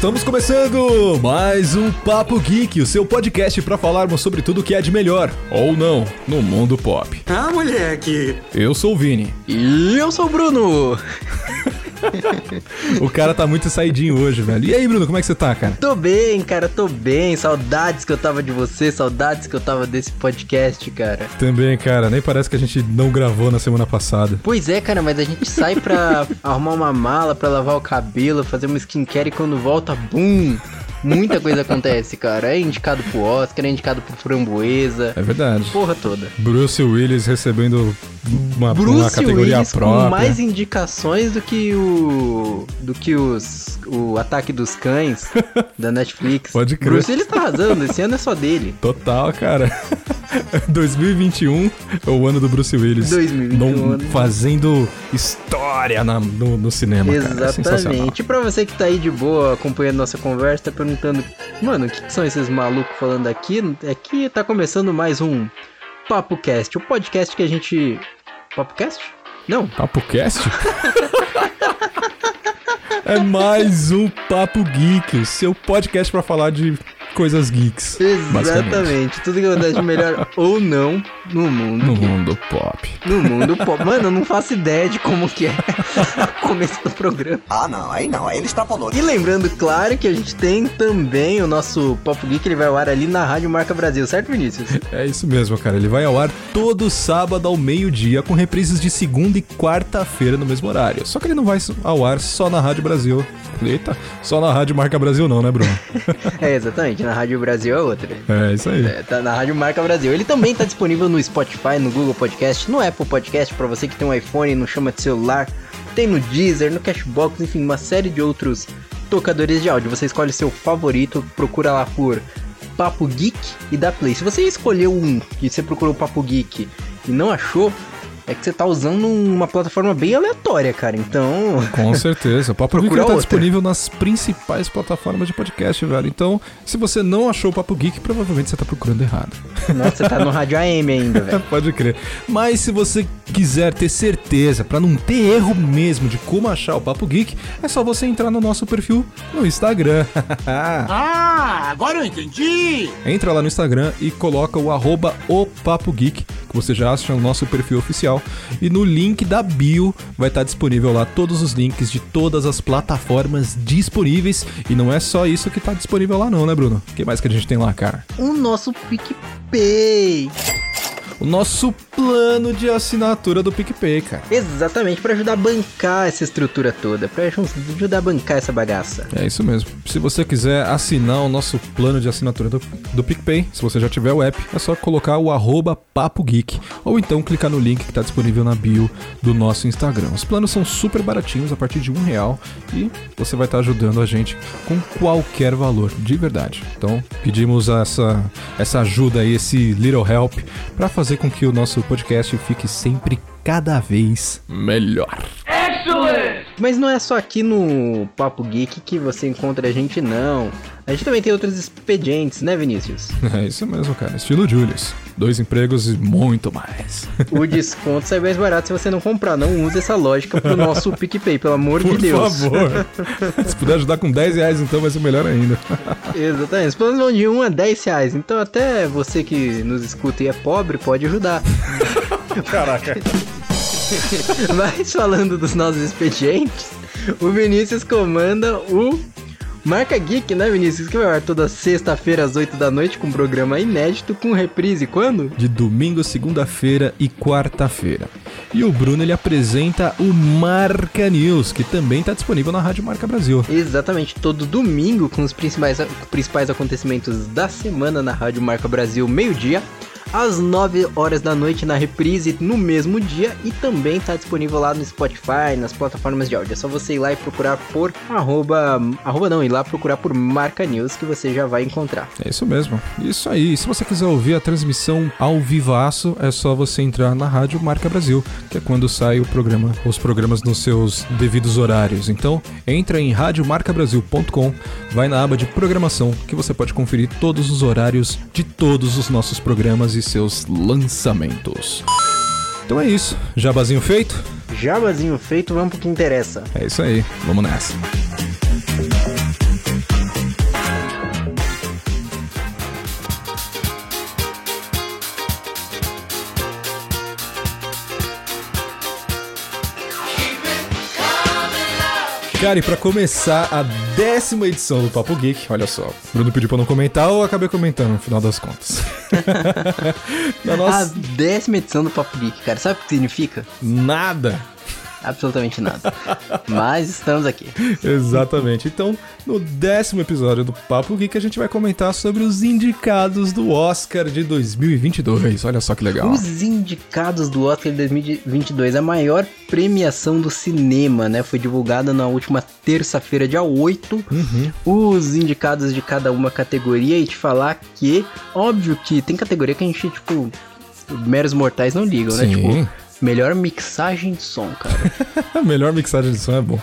Estamos começando mais um Papo Geek, o seu podcast para falarmos sobre tudo que é de melhor, ou não, no mundo pop. Ah, moleque! Eu sou o Vini. E eu sou o Bruno! o cara tá muito saidinho hoje, velho. E aí, Bruno, como é que você tá, cara? Tô bem, cara, tô bem. Saudades que eu tava de você, saudades que eu tava desse podcast, cara. Também, cara, nem parece que a gente não gravou na semana passada. Pois é, cara, mas a gente sai pra arrumar uma mala, pra lavar o cabelo, fazer uma skincare e quando volta, bum! Muita coisa acontece, cara. É indicado pro Oscar, é indicado pro Framboesa. É verdade. Porra toda. Bruce Willis recebendo uma, Bruce uma categoria Willis própria. com mais indicações do que o do que os o Ataque dos Cães da Netflix. Pode crer. Bruce Willis tá arrasando, esse ano é só dele. Total, cara. 2021 é o ano do Bruce Willis. 2021. Não, fazendo história na, no, no, cinema. É Exatamente. e pra você que tá aí de boa acompanhando nossa conversa, tá perguntando, mano, o que, que são esses malucos falando aqui? É que tá começando mais um Papo Cast, o podcast que a gente. Papo Cast? Não. Papo Cast? é mais um Papo Geek, o seu podcast para falar de coisas geeks. Exatamente. Tudo que acontece de melhor ou não no mundo. No mundo pop. No mundo pop. Mano, eu não faço ideia de como que é o começo do programa. Ah, não. Aí não. Aí ele extrapolou. E lembrando, claro, que a gente tem também o nosso Pop Geek, ele vai ao ar ali na Rádio Marca Brasil, certo, Vinícius? É isso mesmo, cara. Ele vai ao ar todo sábado ao meio-dia, com reprises de segunda e quarta-feira no mesmo horário. Só que ele não vai ao ar só na Rádio Brasil. Eita, só na Rádio Marca Brasil não, né, Bruno? é, exatamente. Na Rádio Brasil é outra. É, isso aí. É, tá na Rádio Marca Brasil. Ele também tá disponível no Spotify, no Google Podcast, no Apple Podcast, para você que tem um iPhone e não chama de celular. Tem no Deezer, no Cashbox, enfim, uma série de outros tocadores de áudio. Você escolhe seu favorito, procura lá por Papo Geek e dá play. Se você escolheu um e você procurou Papo Geek e não achou, é que você tá usando uma plataforma bem aleatória, cara. Então. Com certeza. O Papo Geek tá disponível nas principais plataformas de podcast, velho. Então, se você não achou o Papo Geek, provavelmente você tá procurando errado. Nossa, você tá no Rádio AM ainda, velho. Pode crer. Mas se você quiser ter certeza, para não ter erro mesmo de como achar o Papo Geek, é só você entrar no nosso perfil no Instagram. ah, agora eu entendi! Entra lá no Instagram e coloca o arroba o Papo Geek, que você já acha no nosso perfil oficial. E no link da bio vai estar disponível lá todos os links de todas as plataformas disponíveis. E não é só isso que está disponível lá não, né, Bruno? O que mais que a gente tem lá, cara? O nosso PicPay o nosso plano de assinatura do PicPay, cara. Exatamente, para ajudar a bancar essa estrutura toda, para ajudar a bancar essa bagaça. É isso mesmo. Se você quiser assinar o nosso plano de assinatura do, do PicPay, se você já tiver o app, é só colocar o arroba Papo Geek, ou então clicar no link que está disponível na bio do nosso Instagram. Os planos são super baratinhos, a partir de um real, e você vai estar tá ajudando a gente com qualquer valor, de verdade. Então, pedimos essa, essa ajuda aí, esse little help, para fazer fazer com que o nosso podcast fique sempre cada vez melhor. Excellent! Mas não é só aqui no Papo Geek que você encontra a gente, não. A gente também tem outros expedientes, né, Vinícius? É isso mesmo, cara. Estilo Julius. Dois empregos e muito mais. O desconto sai mais barato se você não comprar. Não use essa lógica pro nosso PicPay, pelo amor Por de Deus. Por favor. se puder ajudar com 10 reais, então vai ser melhor ainda. Exatamente. Os planos vão de 1 a 10 reais. Então até você que nos escuta e é pobre pode ajudar. Caraca. Mas falando dos nossos expedientes, o Vinícius comanda o Marca Geek, né, Vinícius? Que vai ar toda sexta-feira às 8 da noite com um programa inédito com reprise quando? De domingo, segunda-feira e quarta-feira. E o Bruno ele apresenta o Marca News, que também está disponível na Rádio Marca Brasil. Exatamente, todo domingo com os principais, principais acontecimentos da semana na Rádio Marca Brasil, meio-dia às 9 horas da noite na reprise no mesmo dia e também está disponível lá no Spotify, nas plataformas de áudio. É só você ir lá e procurar por arroba, arroba não, ir lá procurar por Marca News que você já vai encontrar. É isso mesmo. Isso aí. Se você quiser ouvir a transmissão ao vivaço, é só você entrar na Rádio Marca Brasil, que é quando sai o programa, os programas nos seus devidos horários. Então, entra em radiomarcabrasil.com, vai na aba de programação que você pode conferir todos os horários de todos os nossos programas e e seus lançamentos. Então é isso. Jabazinho feito? Jabazinho feito, vamos pro que interessa. É isso aí. Vamos nessa. Cara, e pra começar a décima edição do Papo Geek, olha só, Bruno pediu pra não comentar, eu acabei comentando no final das contas. Nossa... A décima edição do Papo Geek, cara, sabe o que significa? Nada absolutamente nada. Mas estamos aqui. Exatamente. Então, no décimo episódio do Papo Geek, a gente vai comentar sobre os indicados do Oscar de 2022. Olha só que legal. Os indicados do Oscar de 2022, a maior premiação do cinema, né? Foi divulgada na última terça-feira, dia 8. Uhum. Os indicados de cada uma categoria e te falar que, óbvio que tem categoria que a gente, tipo, meros mortais não ligam, né? Sim. né? Tipo, Melhor mixagem de som, cara. melhor mixagem de som é bom.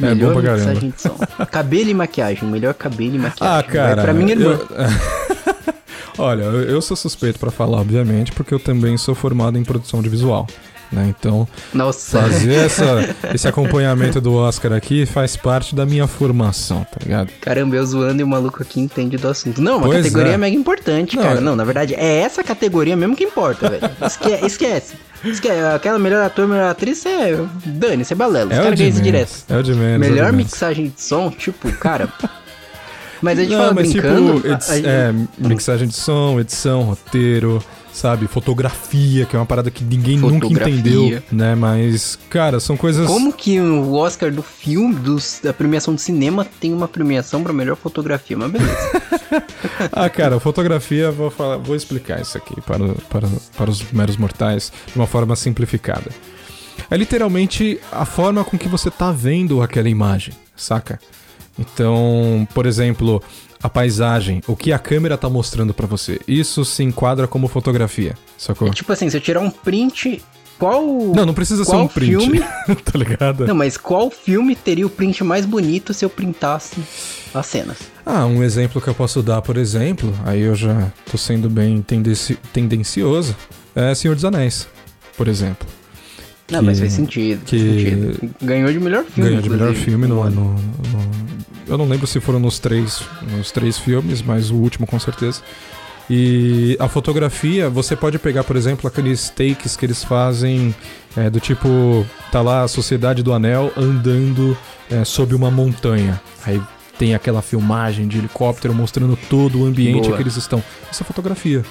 É melhor bom pra mixagem de som. Cabelo e maquiagem. Melhor cabelo e maquiagem. Ah, cara. Vai pra minha irmã. Eu... Olha, eu sou suspeito para falar, obviamente, porque eu também sou formado em produção de visual. Né? Então, Nossa. fazer essa, esse acompanhamento do Oscar aqui faz parte da minha formação, tá ligado? Caramba, eu zoando e o maluco aqui entende do assunto. Não, uma pois categoria é. mega importante, não, cara. Não, na verdade, é essa categoria mesmo que importa, velho. Esque esquece. Esquece. Aquela melhor ator, melhor atriz, é. Dane, você é balelo. É Os caras ganham isso direto. É o de menos. Melhor é mixagem de som, tipo, cara. Mas a gente não, fala mas brincando. Tipo, a, a, é, mixagem de som, edição, roteiro sabe? Fotografia, que é uma parada que ninguém Fotografia. nunca entendeu, né? Mas, cara, são coisas. Como que o Oscar do filme, dos, da premiação de cinema, tem uma premiação para melhor fotografia? Mas beleza. ah, cara, fotografia, vou, falar, vou explicar isso aqui para, para, para os meros mortais de uma forma simplificada. É literalmente a forma com que você tá vendo aquela imagem, saca? Então, por exemplo, a paisagem, o que a câmera tá mostrando para você. Isso se enquadra como fotografia, sacou? É tipo assim, se eu tirar um print, qual. Não, não precisa ser um print. Filme... tá ligado? Não, mas qual filme teria o print mais bonito se eu printasse as cenas? Ah, um exemplo que eu posso dar, por exemplo, aí eu já tô sendo bem tendenci... tendencioso, é Senhor dos Anéis, por exemplo. Não, que, mas faz sentido, que sentido. Ganhou de melhor filme. Ganhou de melhor filme no, no, no, Eu não lembro se foram nos três, nos três filmes, mas o último com certeza. E a fotografia, você pode pegar, por exemplo, aqueles takes que eles fazem é, do tipo, tá lá a Sociedade do Anel andando é, sob uma montanha. Aí tem aquela filmagem de helicóptero mostrando todo o ambiente Boa. que eles estão. Isso é fotografia.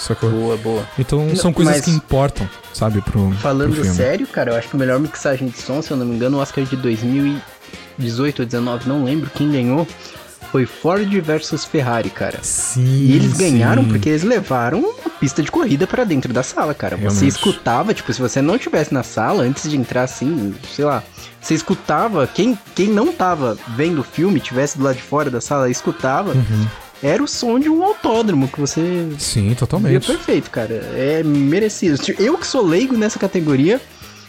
Sacou? Boa, boa. Então são coisas Mas, que importam, sabe, pro. Falando pro sério, cara, eu acho que a melhor mixagem de som, se eu não me engano, o Oscar de 2018 ou 19, não lembro quem ganhou. Foi Ford versus Ferrari, cara. Sim. E eles ganharam sim. porque eles levaram a pista de corrida para dentro da sala, cara. Realmente. Você escutava, tipo, se você não estivesse na sala antes de entrar assim, sei lá, você escutava, quem, quem não tava vendo o filme, tivesse do lado de fora da sala, escutava. Uhum era o som de um autódromo que você. Sim, totalmente. perfeito, cara. É merecido. Eu que sou leigo nessa categoria,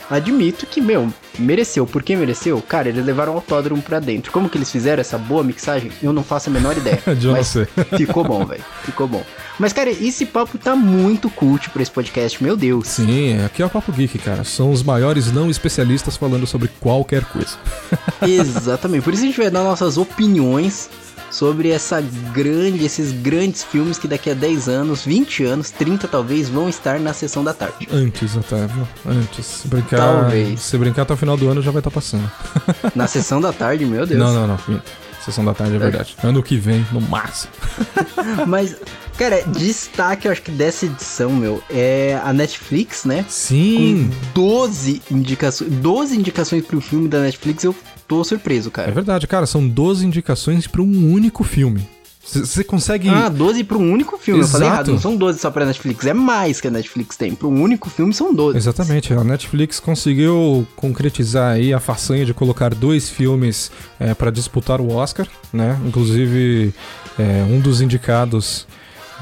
admito que, meu, mereceu. Por que mereceu? Cara, eles levaram o autódromo pra dentro. Como que eles fizeram essa boa mixagem? Eu não faço a menor ideia. de mas sei. ficou bom, velho. Ficou bom. Mas, cara, esse papo tá muito cult pra esse podcast, meu Deus. Sim, aqui é o Papo Geek, cara. São os maiores não especialistas falando sobre qualquer coisa. Exatamente. Por isso a gente vai dar nossas opiniões sobre essa grande, esses grandes filmes que daqui a 10 anos, 20 anos, 30 talvez, vão estar na sessão da tarde. Antes até, viu? Antes. Se brincar, talvez. Se brincar até o final do ano já vai estar tá passando. Na sessão da tarde, meu Deus. Não, não, não. Sessão da tarde é verdade. Ano que vem, no máximo. Mas, cara, destaque, eu acho que dessa edição, meu, é a Netflix, né? Sim. Com 12 indicações. 12 indicações pro filme da Netflix, eu tô surpreso, cara. É verdade, cara, são 12 indicações para um único filme. Você consegue. Ah, 12 para um único filme. Exato. Eu falei errado. Não são 12 só pra Netflix. É mais que a Netflix tem. Para um único filme são 12. Exatamente. A Netflix conseguiu concretizar aí a façanha de colocar dois filmes é, para disputar o Oscar, né? Inclusive, é, um dos indicados.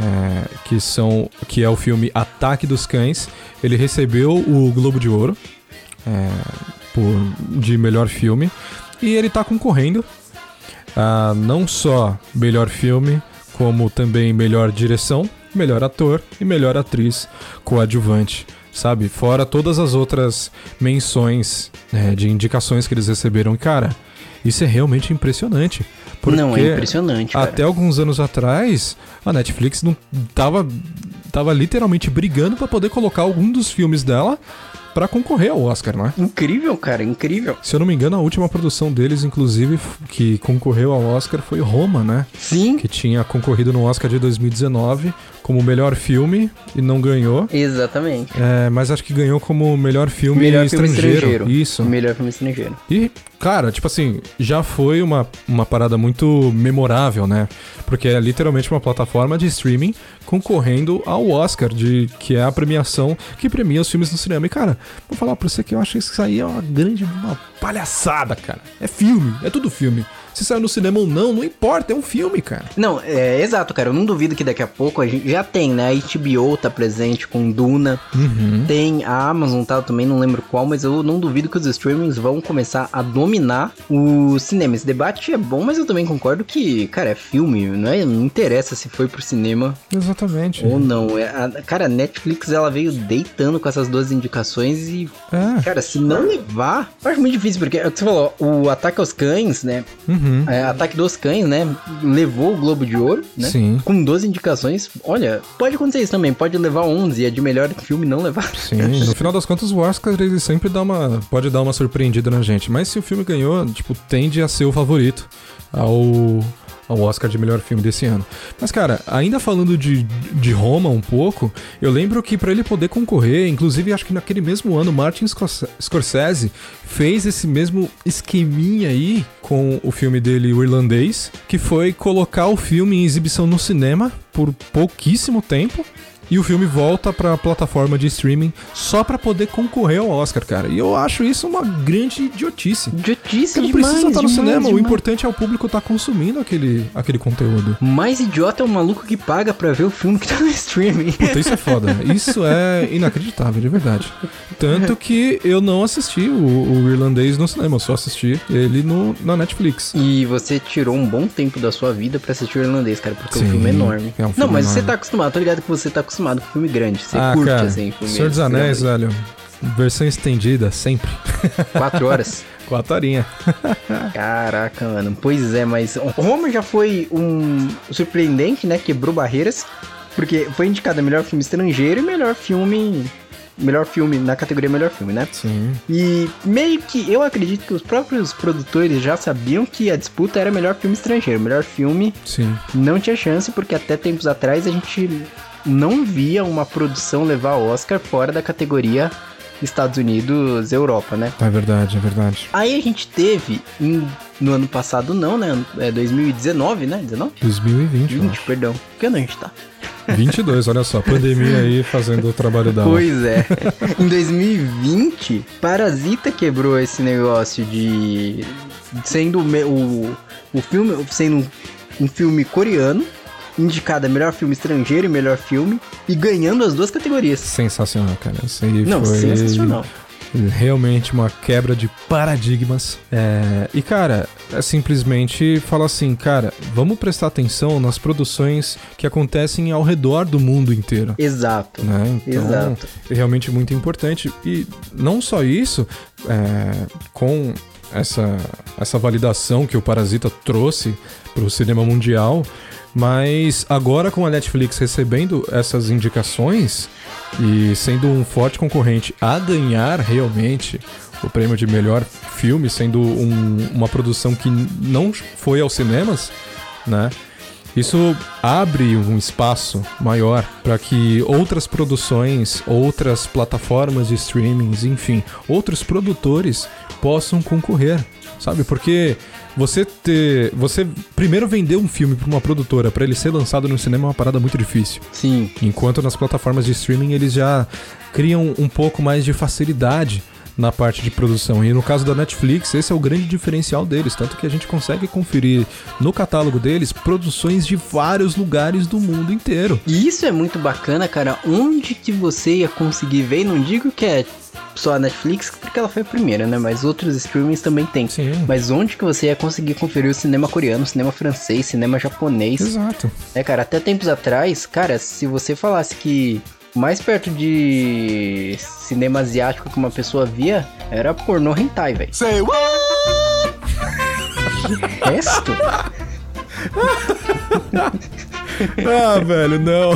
É, que são que é o filme Ataque dos Cães ele recebeu o Globo de Ouro é, de melhor filme. E ele está concorrendo a não só melhor filme, como também melhor direção, melhor ator e melhor atriz coadjuvante, sabe? Fora todas as outras menções né, de indicações que eles receberam. Cara, isso é realmente impressionante. Porque não, é impressionante. Cara. Até alguns anos atrás, a Netflix não tava, tava literalmente brigando para poder colocar algum dos filmes dela pra concorrer ao Oscar, não é? Incrível, cara, incrível. Se eu não me engano, a última produção deles, inclusive, que concorreu ao Oscar foi Roma, né? Sim, Que tinha concorrido no Oscar de 2019 como melhor filme e não ganhou. exatamente. É, mas acho que ganhou como melhor filme, Melhor filme estrangeiro. estrangeiro. Isso. Melhor filme estrangeiro. E, cara, tipo assim, já foi uma, uma parada muito memorável, né? Porque é literalmente uma plataforma de streaming concorrendo ao Oscar, de, que é a premiação que premia os filmes no cinema. E, cara, vou falar pra você que eu acho que isso aí é uma grande uma palhaçada, cara. É filme, é tudo filme. Se saiu no cinema ou não, não importa, é um filme, cara. Não, é exato, cara. Eu não duvido que daqui a pouco a gente já tem, né? A HBO tá presente com Duna. Uhum. Tem a Amazon, tá? Eu também não lembro qual, mas eu não duvido que os streamings vão começar a dominar o cinema. Esse debate é bom, mas eu também concordo que, cara, é filme, não, é, não interessa se foi pro cinema Exatamente. ou não. É, a, cara, a Netflix ela veio deitando com essas duas indicações e, É. cara, se não levar, eu acho muito difícil, porque é o que você falou, o Ataque aos Cães, né? Uhum. É, Ataque dos Cães, né? Levou o Globo de Ouro, né? Sim. Com 12 indicações. Olha, pode acontecer isso também. Pode levar 11 e a de melhor filme não levar. Sim, no final das contas o Oscar ele sempre dá uma, pode dar uma surpreendida na gente, mas se o filme ganhou, tipo, tende a ser o favorito ao, ao Oscar de melhor filme desse ano. Mas cara, ainda falando de, de Roma um pouco, eu lembro que pra ele poder concorrer, inclusive acho que naquele mesmo ano Martin Scorse- Scorsese fez esse mesmo esqueminha aí com o filme dele O Irlandês, que foi colocar o filme em exibição no cinema por pouquíssimo tempo e o filme volta pra plataforma de streaming só pra poder concorrer ao Oscar, cara. E eu acho isso uma grande idiotice. Idiotice Você não demais, precisa estar no demais, cinema, o demais. importante é o público estar consumindo aquele, aquele conteúdo. Mais idiota é o maluco que paga pra ver o filme que tá no streaming. Puta, isso é foda. Isso é inacreditável, de verdade. Tanto que eu não assisti o, o irlandês no cinema, eu só assisti ele no, na Netflix. E você tirou um bom tempo da sua vida pra assistir o irlandês, cara, porque Sim, o filme é enorme. é um não, filme mas você enorme. tá acostumado, tô ligado que você tá acostumado com filme grande. Você ah, curte, cara, assim, filme Senhor dos Anéis, grande. velho. Versão estendida, sempre. Quatro horas. Quatro horinhas. Caraca, mano. Pois é, mas Roma já foi um surpreendente, né? Quebrou barreiras. Porque foi indicado melhor filme estrangeiro e melhor filme. Melhor filme na categoria melhor filme, né? Sim. E meio que eu acredito que os próprios produtores já sabiam que a disputa era melhor filme estrangeiro. Melhor filme Sim. não tinha chance, porque até tempos atrás a gente não via uma produção levar Oscar fora da categoria Estados Unidos, Europa, né? É verdade, é verdade. Aí a gente teve, em- no ano passado não, né? É 2019, né? 19? 2020, eu 20, acho. perdão. Que ano a gente tá? 22, olha só, pandemia aí fazendo o trabalho da Pois é. em 2020, Parasita quebrou esse negócio de. sendo o, o, filme. sendo um filme coreano, indicado a melhor filme estrangeiro e melhor filme, e ganhando as duas categorias. Sensacional, cara. Isso aí Não, foi sensacional. realmente uma quebra de paradigmas. É, E, cara, é simplesmente falar assim, cara, vamos prestar atenção nas produções que acontecem ao redor do mundo inteiro. Exato. Né? Então, Exato. é realmente muito importante. E não só isso, é, com essa, essa validação que o Parasita trouxe para o cinema mundial, mas agora com a Netflix recebendo essas indicações e sendo um forte concorrente a ganhar realmente o prêmio de melhor filme, sendo um- uma produção que não foi aos cinemas, né? Isso abre um espaço maior para que outras produções, outras plataformas de streamings, enfim, outros produtores possam concorrer, sabe? Porque você ter, você primeiro vender um filme para uma produtora para ele ser lançado no cinema é uma parada muito difícil. Sim. Enquanto nas plataformas de streaming eles já criam um pouco mais de facilidade na parte de produção. E no caso da Netflix, esse é o grande diferencial deles, tanto que a gente consegue conferir no catálogo deles produções de vários lugares do mundo inteiro. E isso é muito bacana, cara. Onde que você ia conseguir ver? Não digo que é só a Netflix, porque ela foi a primeira, né? Mas outros streamings também tem. Sim. Mas onde que você ia conseguir conferir o cinema coreano, cinema francês, cinema japonês? Exato. É, cara, até tempos atrás, cara, se você falasse que mais perto de cinema asiático que uma pessoa via era pornô hentai, velho. Say what? Resto? Ah, velho, não.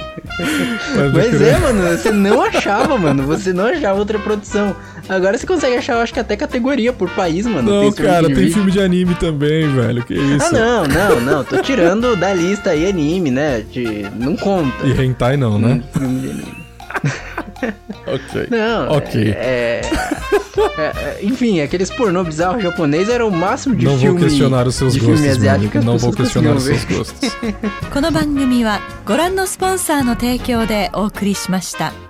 Mas é, mano, você não achava, mano. Você não achava outra produção. Agora você consegue achar, eu acho que até categoria por país, mano. Não, Tem cara, tem vídeo. filme de anime também, velho. Que isso? Ah, não, não, não. Tô tirando da lista aí anime, né? De... Não conta. E hentai não, né? Um filme de anime. Ok. Não, Ok. É, é- é- enfim, aqueles pornô bizarro japonês era o máximo de não vou filme. questionar os seus de gostos, filme meu asiático amigo. que as Não vou pessoas questionar os conseguiam seus ver. gostos. この番組はご覧のスポンサーの提供でお送りしました。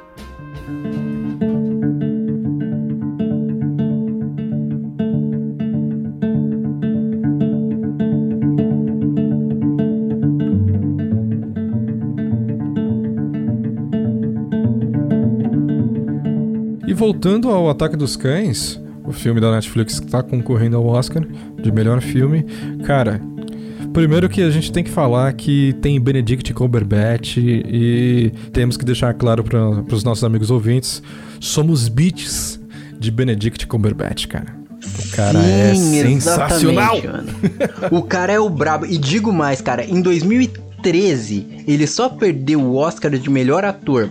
voltando ao Ataque dos Cães, o filme da Netflix que tá concorrendo ao Oscar de melhor filme, cara. Primeiro que a gente tem que falar que tem Benedict Cumberbatch e temos que deixar claro para os nossos amigos ouvintes, somos beats de Benedict Cumberbatch, cara. O cara é Sim, sensacional. exatamente, mano. O cara é o brabo. E digo mais, cara, em 2013, ele só perdeu o Oscar de melhor ator.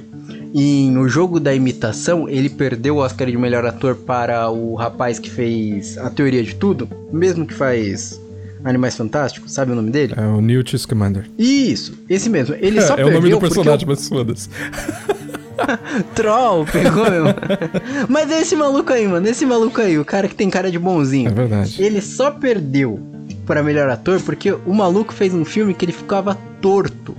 E no jogo da imitação, ele perdeu o Oscar de melhor ator para o rapaz que fez A Teoria de Tudo, mesmo que faz Animais Fantásticos, sabe o nome dele? É o Newt Scamander. Isso, esse mesmo. Ele só É, é o perdeu nome do personagem, mas foda-se. Troll, pegou mesmo. Mas é esse maluco aí, mano. Esse maluco aí, o cara que tem cara de bonzinho. É verdade. Ele só perdeu para melhor ator porque o maluco fez um filme que ele ficava torto.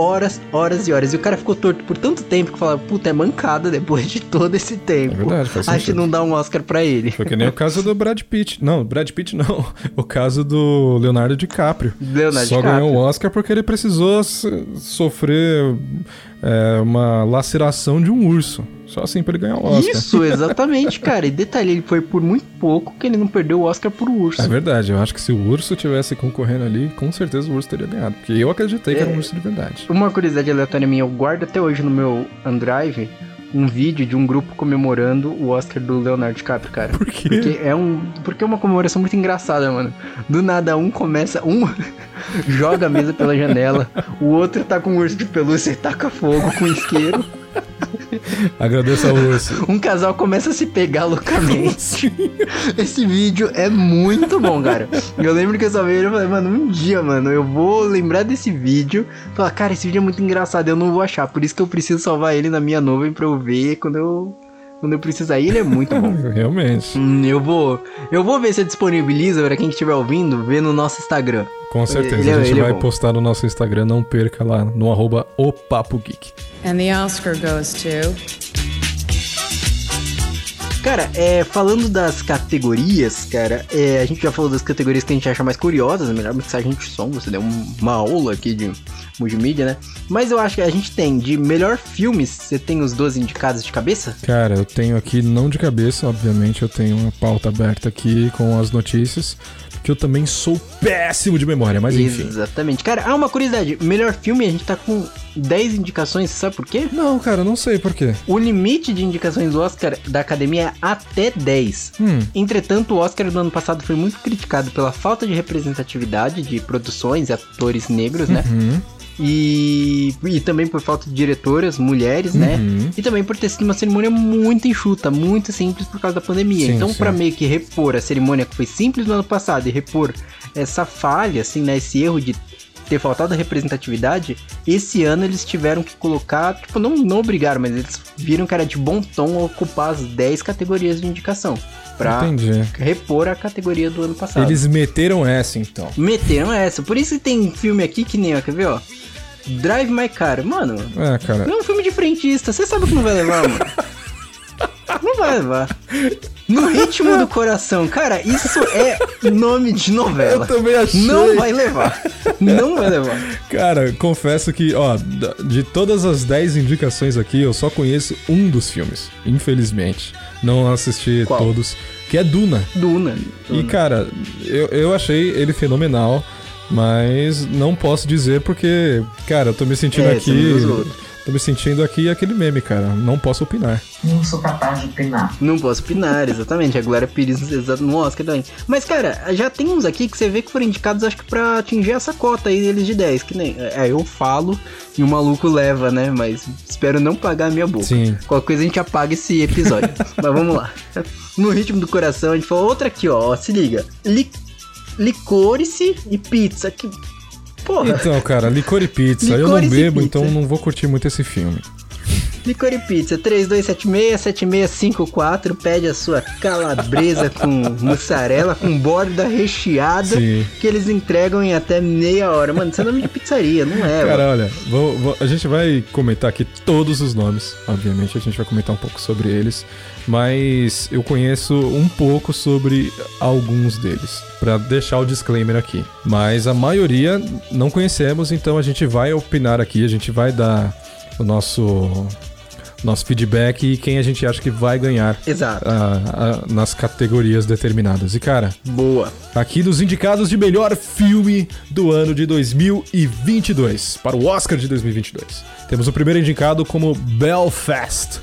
Horas, horas e horas. E o cara ficou torto por tanto tempo que falava, puta, é mancada depois de todo esse tempo. É verdade, faz Acho que sentido. não dá um Oscar pra ele. Foi que nem o caso do Brad Pitt. Não, Brad Pitt não. O caso do Leonardo DiCaprio. Leonardo Só DiCaprio. ganhou o Oscar porque ele precisou so- sofrer é, uma laceração de um urso. Só assim pra ele ganhar o Oscar. Isso, exatamente, cara. E detalhe, ele foi por muito pouco que ele não perdeu o Oscar por urso. É verdade, eu acho que se o urso tivesse concorrendo ali, com certeza o urso teria ganhado. Porque eu acreditei que era um É. urso de verdade. Uma curiosidade aleatória minha, eu guardo até hoje no meu OneDrive um vídeo de um grupo comemorando o Oscar do Leonardo DiCaprio, cara. Por quê? Porque é um, porque é uma comemoração muito engraçada, mano. Do nada um começa, um joga a mesa pela janela, o outro tá com um urso de pelúcia e taca fogo com isqueiro. Agradeço ao urso. Um casal começa a se pegar loucamente. Esse vídeo é muito bom, cara. Eu lembro que eu só vi ele e falei, mano, um dia, mano, eu vou lembrar desse vídeo. Falar, cara, esse vídeo é muito engraçado, eu não vou achar. Por isso que eu preciso salvar ele na minha nuvem pra eu ver quando eu. Quando eu precisar. E ele é muito bom. Realmente. Hum, eu vou. Eu vou ver se disponibiliza pra quem estiver ouvindo, ver no nosso Instagram. Com certeza. Ele é- a gente é vai bom. postar no nosso Instagram, não perca lá no arroba o Papo Geek. And the Oscar goes to. Cara, é, falando das categorias, cara, é, a gente já falou das categorias que a gente acha mais curiosas, melhor mixagem de som, você deu um- uma aula aqui de multimídia, né? Mas eu acho que a gente tem de melhor filmes, você tem os 12 indicados de cabeça? Cara, eu tenho aqui, não de cabeça, obviamente, eu tenho uma pauta aberta aqui com as notícias, que eu também sou péssimo de memória, mas enfim. Exatamente. Cara, ah, uma curiosidade, melhor filme a gente tá com 10 indicações, sabe por quê? Não, cara, não sei por quê. O limite de indicações do Oscar da academia é até 10. Hum, Entretanto, o Oscar do ano passado foi muito criticado pela falta de representatividade de produções e atores negros, né? hum, E, e também por falta de diretoras, mulheres, né? uhum. E também por ter sido uma cerimônia muito enxuta, muito simples por causa da pandemia. Sim, então, pra meio que repor a cerimônia que foi simples no ano passado e repor essa falha, assim, né? Esse erro de ter faltado a representatividade, esse ano eles tiveram que colocar, tipo, não, não obrigaram, mas eles viram que era de bom tom ocupar as 10 categorias de indicação. Pra Entendi. repor a categoria do ano passado. Eles meteram essa, então. meteram essa. Por isso que tem filme aqui que nem, ó, quer ver, ó? Drive My Car. Mano, É, cara. não é um filme de frentista. Você sabe que não vai levar, mano. Não vai levar. No ritmo do coração. Cara, isso é nome de novela. Eu também achei. Não vai levar. Não vai levar. Cara, confesso que, ó, de todas as 10 indicações aqui, eu só conheço um dos filmes, infelizmente. Não assisti Qual? todos, que é Duna. Duna. E, cara, eu, eu achei ele fenomenal, mas não posso dizer porque, cara, eu tô me sentindo É, aqui. Tô me sentindo aqui aquele meme, cara. Não posso opinar. Não sou capaz de opinar. Não posso opinar, exatamente. A Glória Pires no Oscar também. Mas, cara, já tem uns aqui que você vê que foram indicados, acho que pra atingir essa cota aí deles de 10. Que nem. É, eu falo e o maluco leva, né? Mas espero não pagar a minha boca. Sim. Qualquer coisa a gente apaga esse episódio. Mas vamos lá. No ritmo do coração, a gente falou outra aqui, ó. ó, Se liga. Li licorice e pizza. Que. Porra. Então, cara, licor e pizza. eu não bebo, então não vou curtir muito esse filme. Licor e pizza, 3276-7654, pede a sua calabresa com mussarela, com borda recheada, Sim. que eles entregam em até meia hora. Mano, isso é nome de pizzaria, não é? Cara, mano? olha, vou- vou- a gente vai comentar aqui todos os nomes, obviamente, a gente vai comentar um pouco sobre eles, mas eu conheço um pouco sobre alguns deles, Pra deixar o disclaimer aqui. Mas a maioria não conhecemos, então a gente vai opinar aqui, a gente vai dar o nosso nosso feedback e quem a gente acha que vai ganhar Exato. nas categorias determinadas. E cara, Boa. aqui dos indicados de melhor filme do ano de 2022, para o Oscar de 2022. Temos o primeiro indicado como Belfast.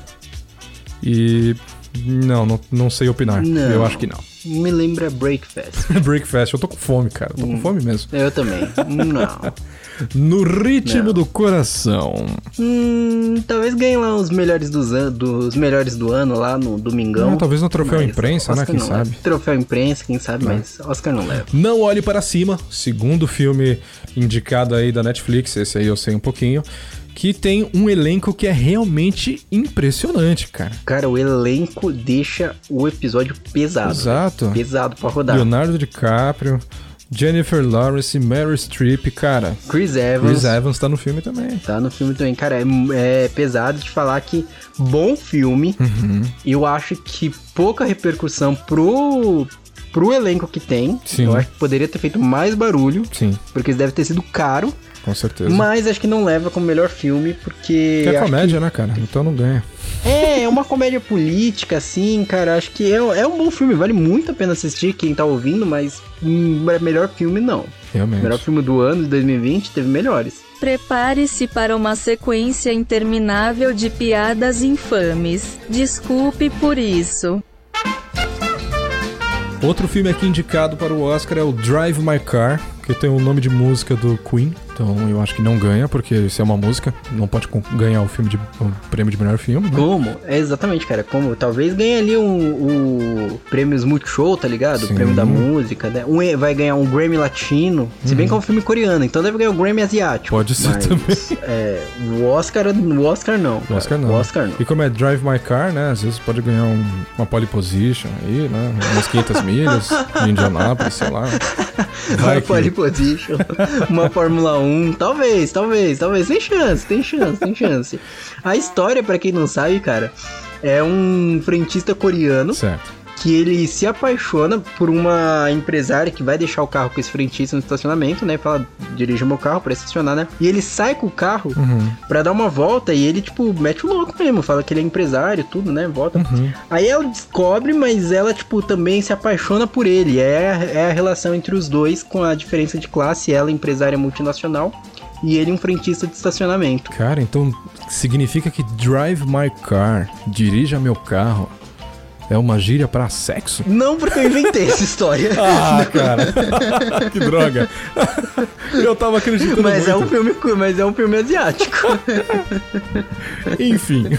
E não, não, não sei opinar. Não. Eu acho que não. Me lembra Breakfast. Breakfast, eu tô com fome, cara. Eu tô com fome mesmo. Eu também. Não. No ritmo Não. do coração. Hum, talvez ganhe lá os melhores dos, an dos melhores do ano lá no domingão. Não, talvez no troféu Mas imprensa, né? Oscar Quem não leva. sabe? Troféu imprensa, quem sabe, mas Oscar não leva. Não Olhe Para Cima, segundo filme indicado aí da Netflix, esse aí eu sei um pouquinho, que tem um elenco que é realmente impressionante, cara. Cara, o elenco deixa o episódio pesado. Exato. Pesado pra rodar. Leonardo DiCaprio, Jennifer Lawrence, Mary Streep, cara. Chris Evans. Chris Evans tá no filme também. Tá no filme também. Cara, é, é pesado de falar que bom filme. Uhum. Eu acho que pouca repercussão pro, pro elenco que tem. Sim. Eu acho que poderia ter feito mais barulho. Sim, Porque deve ter sido caro. com certeza. Mas acho que não leva como melhor filme, porque. Que é comédia, né, cara? Então não ganha. que- É, é uma comédia política, assim, cara. Acho que é, é um bom filme, vale muito a pena assistir quem tá ouvindo, mas hum, melhor filme não. Realmente. Melhor filme do ano de 2020 teve melhores. Prepare-se para uma sequência interminável de piadas infames. Desculpe por isso. Outro filme aqui indicado para o Oscar é o Drive My Car, que tem o nome de música do Queen. Então eu acho que não ganha, porque isso é uma música. Não pode ganhar o filme de o prêmio de melhor filme, né? Como? É exatamente, cara. Como talvez ganhe ali um, o prêmios Multishow, tá ligado? O Sim. prêmio da música, né? Um, vai ganhar um Grammy latino. Se bem que é um filme coreano, então deve ganhar o Grammy asiático. Uhum. Pode ser Mas, também. É, o Oscar, o Oscar não. O. Oscar não. O Oscar não. E como é Drive My Car, né? Às vezes pode ganhar um- uma pole position aí, né? Umas 500 milhas de Indianápolis, sei lá. Vai Uma que- pole position, uma Fórmula 1, talvez, talvez, talvez. Tem chance, tem chance, tem chance. A história, pra quem não sabe, cara, é um frentista coreano Certo. Que ele se apaixona por uma empresária que vai deixar o carro com esse frentista no estacionamento, né? Fala, dirige meu carro pra estacionar, né? E ele sai com o carro Uhum. pra dar uma volta e ele, tipo, mete o louco mesmo. Fala que ele é empresário, tudo, né? Volta. Uhum. Aí ela descobre, mas ela, tipo, também se apaixona por ele. É, a- é a relação entre os dois, com a diferença de classe. Ela, empresária multinacional, e ele, um frentista de estacionamento. Cara, então significa que Drive My Car, dirija meu carro, é uma gíria pra sexo? Não porque eu inventei essa história. Ah, cara. que droga. Eu tava acreditando Mas é, um muito. filme, mas é um filme asiático. Enfim.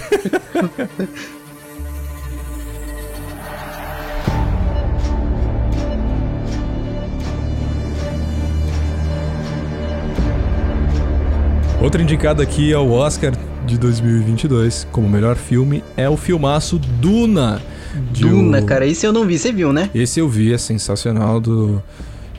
Outra indicada aqui ao Oscar de 2022 como melhor filme é o filmaço Duna. Duna, cara, esse eu não vi, você viu, né? Esse eu vi, é sensacional, do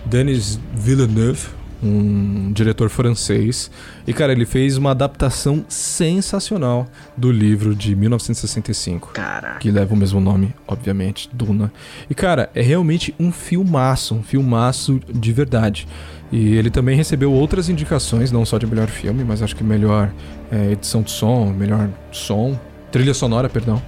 Denis Villeneuve, um diretor francês. E, cara, ele fez uma adaptação sensacional do livro de 1965 Caraca. que leva o mesmo nome, obviamente, Duna. E cara, é realmente um filmaço, um filmaço de verdade. E ele também recebeu outras indicações, não só de melhor filme, mas acho que melhor é, edição de som, melhor som, trilha sonora, perdão.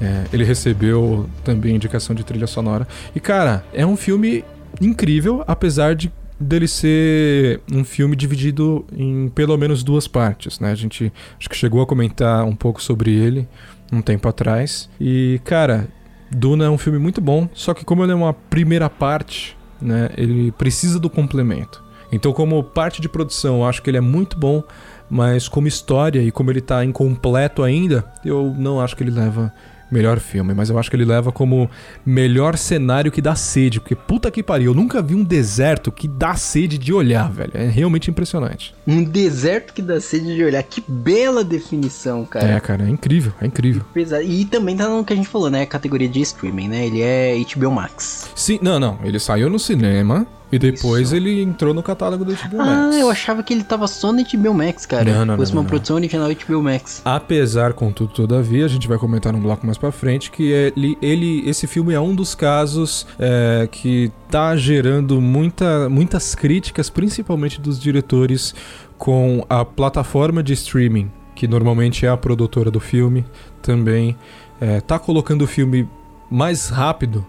É, ele recebeu também indicação de trilha sonora. E cara, é um filme incrível, apesar de dele ser um filme dividido em pelo menos duas partes, né? A gente acho que chegou a comentar um pouco sobre ele um tempo atrás. E, cara, Duna é um filme muito bom, só que como ele é uma primeira parte, né, ele precisa do complemento. Então, como parte de produção, eu acho que ele é muito bom, mas como história e como ele tá incompleto ainda, eu não acho que ele leva melhor filme, mas eu acho que ele leva como melhor cenário que dá sede, porque puta que pariu, eu nunca vi um deserto que dá sede de olhar, velho. É realmente impressionante. Um deserto que dá sede de olhar. Que bela definição, cara. É, cara, é incrível, é incrível. Pesado. E também tá no que a gente falou, né? Categoria de streaming, né? Ele é HBO Max. Sim, não, não, ele saiu no cinema e depois Isso. ele entrou no catálogo do HBO Ah, Max. eu achava que ele tava só no HBO Max, cara. Não, não, Fosse não, uma não. produção original HBO Max. Apesar, contudo, todavia, a gente vai comentar num bloco mais pra frente que ele, ele esse filme é um dos casos é, que tá gerando muita, muitas críticas, principalmente dos diretores, com a plataforma de streaming, que normalmente é a produtora do filme, também é, tá colocando o filme mais rápido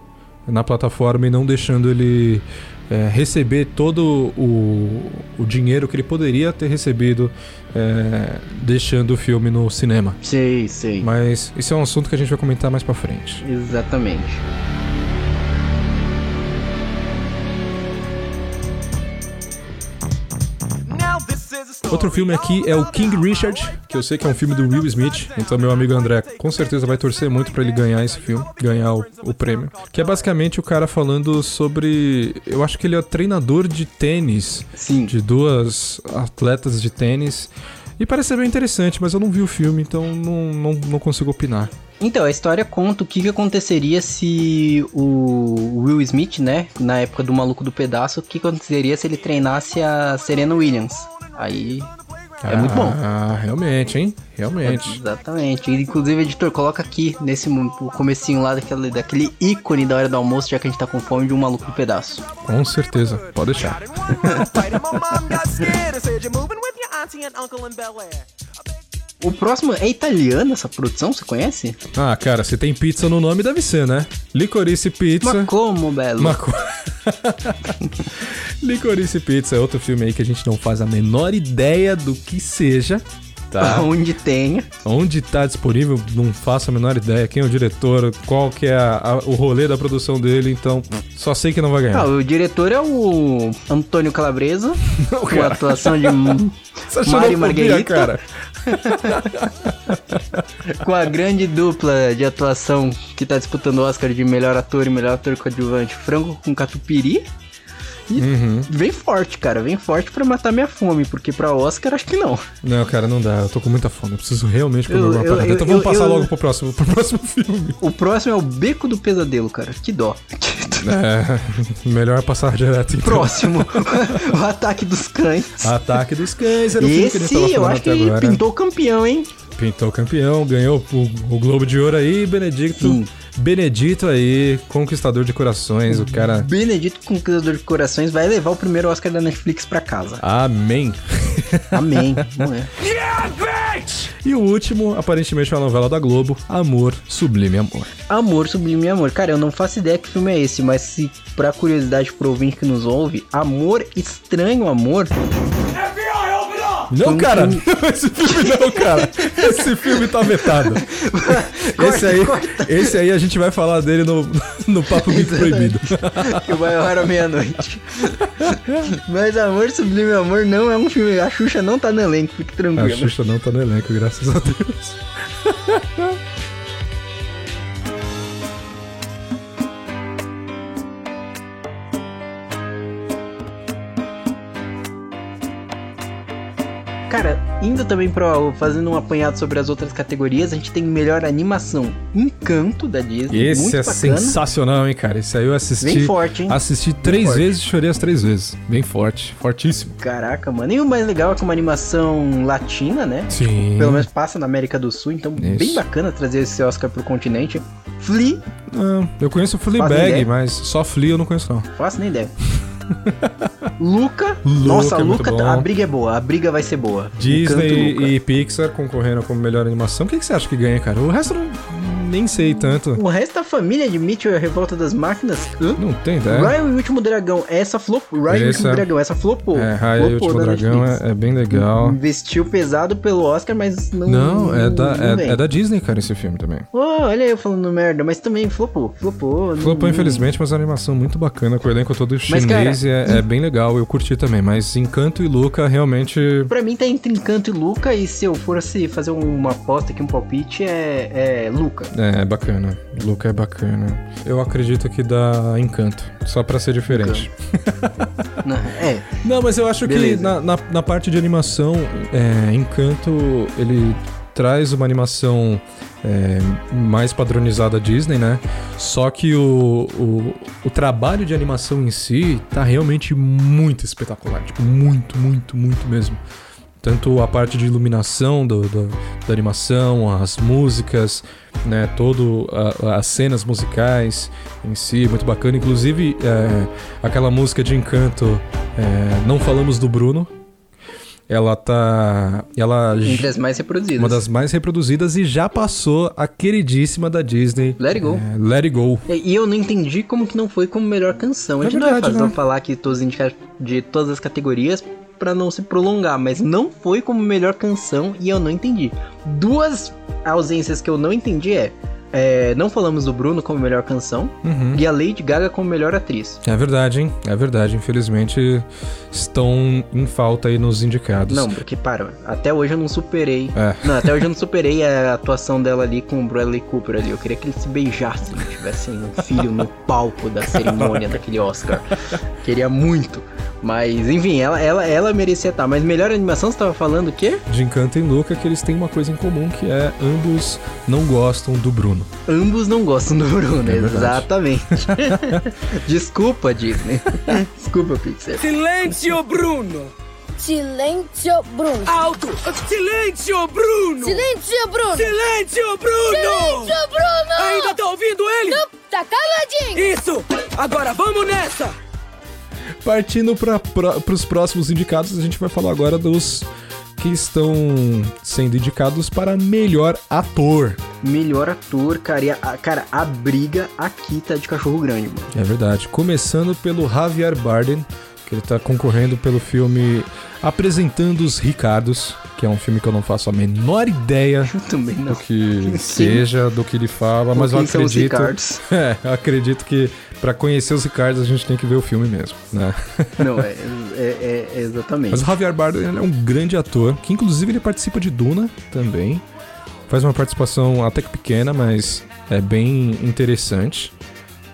na plataforma e não deixando ele é, receber todo o, o dinheiro que ele poderia ter recebido é, deixando o filme no cinema. Sei, sei. Mas isso é um assunto que a gente vai comentar mais pra frente. Exatamente. Outro filme aqui é o King Richard, que eu sei que é um filme do Will Smith, então meu amigo André com certeza vai torcer muito pra ele ganhar esse filme, ganhar o, o prêmio. Que é basicamente o cara falando sobre. Eu acho que ele é treinador de tênis Sim. de duas atletas de tênis. E parece ser bem interessante, mas eu não vi o filme, então não, não, não consigo opinar. Então, a história conta o que, que aconteceria se o Will Smith, né, na época do Maluco do Pedaço, o que aconteceria se ele treinasse a Serena Williams. Aí é muito bom. Ah, realmente, hein? Realmente. Exatamente. Inclusive, editor, coloca aqui nesse comecinho lá daquele, daquele ícone da hora do almoço, já que a gente tá com fome de um maluco do pedaço. Com certeza, pode deixar. O próximo é italiano essa produção, você conhece? Ah, cara, se tem pizza no nome, deve ser, né? Licorice Pizza. Mas como, Belo? Co... Licorice Pizza é outro filme aí que a gente não faz a menor ideia do que seja. Tá. Onde tenha. Onde tá disponível, não faço a menor ideia. Quem é o diretor, qual que é a- a- o rolê da produção dele, então só sei que não vai Ah, ganhar. o diretor é o Antônio Calabresa, com a atuação de Mário Margherita, cara. com a grande dupla de atuação que tá disputando o Oscar de melhor ator e melhor ator coadjuvante, Franco com Catupiry. E Uhum. vem forte, cara, vem forte pra matar minha fome, porque pra Oscar acho que não. Não, cara, não dá. Eu tô com muita fome. Eu preciso realmente comer Eu- alguma eu- parada. eu- Então vamos passar logo pro próximo, pro próximo filme. O próximo é o Beco do Pesadelo, cara, que dó. É, melhor passar direto então. Próximo, o Ataque dos Cães. Ataque dos Cães era o filme que tava eu acho que agora. pintou campeão, hein? Pintou campeão, ganhou o, o Globo de Ouro aí, Benedicto. Sim. Benedito aí, conquistador de corações, o cara. Benedito Conquistador de Corações vai levar o primeiro Oscar da Netflix pra casa. Amém. Amém. Não é? E o último, aparentemente, é uma novela da Globo, Amor, Sublime Amor. Amor, Sublime Amor. Cara, eu não faço ideia que filme é esse, mas se pra curiosidade pro ouvinte que nos ouve, Amor Estranho Amor, Não, um cara, filme- esse filme não, cara. Esse filme tá vetado. Esse aí, esse aí a gente vai falar dele no, no Papo Geek Proibido. que vai à meia-noite. mas Amor, Sublime Amor não é um filme. A Xuxa não tá no elenco, fique A tranquilo. Xuxa não tá no elenco, graças a Deus. Cara, indo também pra. fazendo um apanhado sobre as outras categorias, a gente tem melhor animação Encanto da Disney. Esse muito é bacana. sensacional, hein, cara. Esse aí eu assisti. Bem forte, hein? Assisti três forte. vezes e chorei as três vezes. Bem forte, fortíssimo. Caraca, mano. E o mais legal é que é uma animação latina, né? Sim. Pelo menos passa na América do Sul, então Isso. bem bacana trazer esse Oscar pro continente. Flea, Não, eu conheço o Fleabag, mas só Flea eu não conheço não. faço nem ideia. Luca, Luca nossa, é Luca, bom. a briga é boa, a briga vai ser boa. Disney e Pixar concorrendo como melhor animação. O que, que você acha que ganha, cara? O resto não, nem sei tanto. O resto da família de Mitchell e a Revolta das Máquinas. Hã? Não tem ideia. Ryan e o Último Dragão, essa flopou. Ryan e o Último Dragão, essa flopou. É, Raya e o Último Dragão é, é bem legal. Investiu pesado pelo Oscar, mas não. Não, é da, não é, é da Disney, cara, esse filme também. Pô, olha eu falando merda, mas também flopou. Flopou. Flopou, não- infelizmente, mas a animação muito bacana, com o elenco todo Mas, chinês cara, e é, é bem legal, eu curti também. Mas Encanto e Luca, realmente... Pra mim tá entre Encanto e Luca, e se eu fosse fazer uma aposta aqui, um palpite, é, é Luca. É, é bacana. Luca é bacana. Eu acredito que dá Encanto, só pra ser diferente. Não, é, Não, mas eu acho que Beleza. na, na, na parte de animação, é, Encanto, ele traz uma animação é, mais padronizada Disney, né? Só que o, o, o trabalho de animação em si tá realmente muito espetacular. Tipo, muito, muito, muito mesmo. Tanto a parte de iluminação do, do- da animação, as músicas, né? Todo a- as cenas musicais em si, muito bacana. Inclusive, é, aquela música de Encanto, é, Não Falamos do Bruno, ela tá... Ela entre as mais reproduzidas. uma das mais reproduzidas e já passou a queridíssima da Disney. Let It Go. é, Let It Go. E eu não entendi como que não foi como melhor canção. A É gente não vai verdade, fazer, né? falar aqui todos os indicados de todas as categorias pra não se prolongar, mas não foi como melhor canção e eu não entendi. Duas ausências que eu não entendi é, é, não falamos do Bruno como melhor canção Uhum. e a Lady Gaga como melhor atriz. É verdade, hein? É verdade. Infelizmente estão em falta aí nos indicados. Não, porque para, até hoje eu não superei. É. Não, até hoje eu não superei a atuação dela ali com o Bradley Cooper ali. Eu queria que eles se beijassem, tivessem um filho no palco da cerimônia daquele Oscar. Queria muito. Mas, enfim, ela, ela, ela merecia estar. Mas melhor animação, você tava falando o quê? De Encanto e Luca que eles têm uma coisa em comum que é ambos não gostam do Bruno. Ambos não gostam do Bruno, É exatamente. Desculpa, Disney. Desculpa, Pixar. Silêncio, Bruno! Silêncio, Bruno. Alto! Silêncio, Bruno! Silêncio, Bruno. Silêncio, Bruno! Silêncio, Bruno. Ainda tá ouvindo ele? Não, tá caladinho. Isso! Agora vamos nessa! Partindo para os próximos indicados, a gente vai falar agora dos que estão sendo indicados para melhor ator. Melhor ator, cara. E a, cara, a briga aqui tá de cachorro grande, mano. É verdade. Começando pelo Javier Bardem, que ele tá concorrendo pelo filme Apresentando os Ricardos, que é um filme que eu não faço a menor ideia do que seja, do que ele fala, mas eu acredito. É, eu acredito que pra conhecer os Ricardos a gente tem que ver o filme mesmo, né? Não, é, é, é- é exatamente. Mas o Javier Bardem é um grande ator, que inclusive ele participa de Duna também. Faz uma participação até que pequena, mas é bem interessante,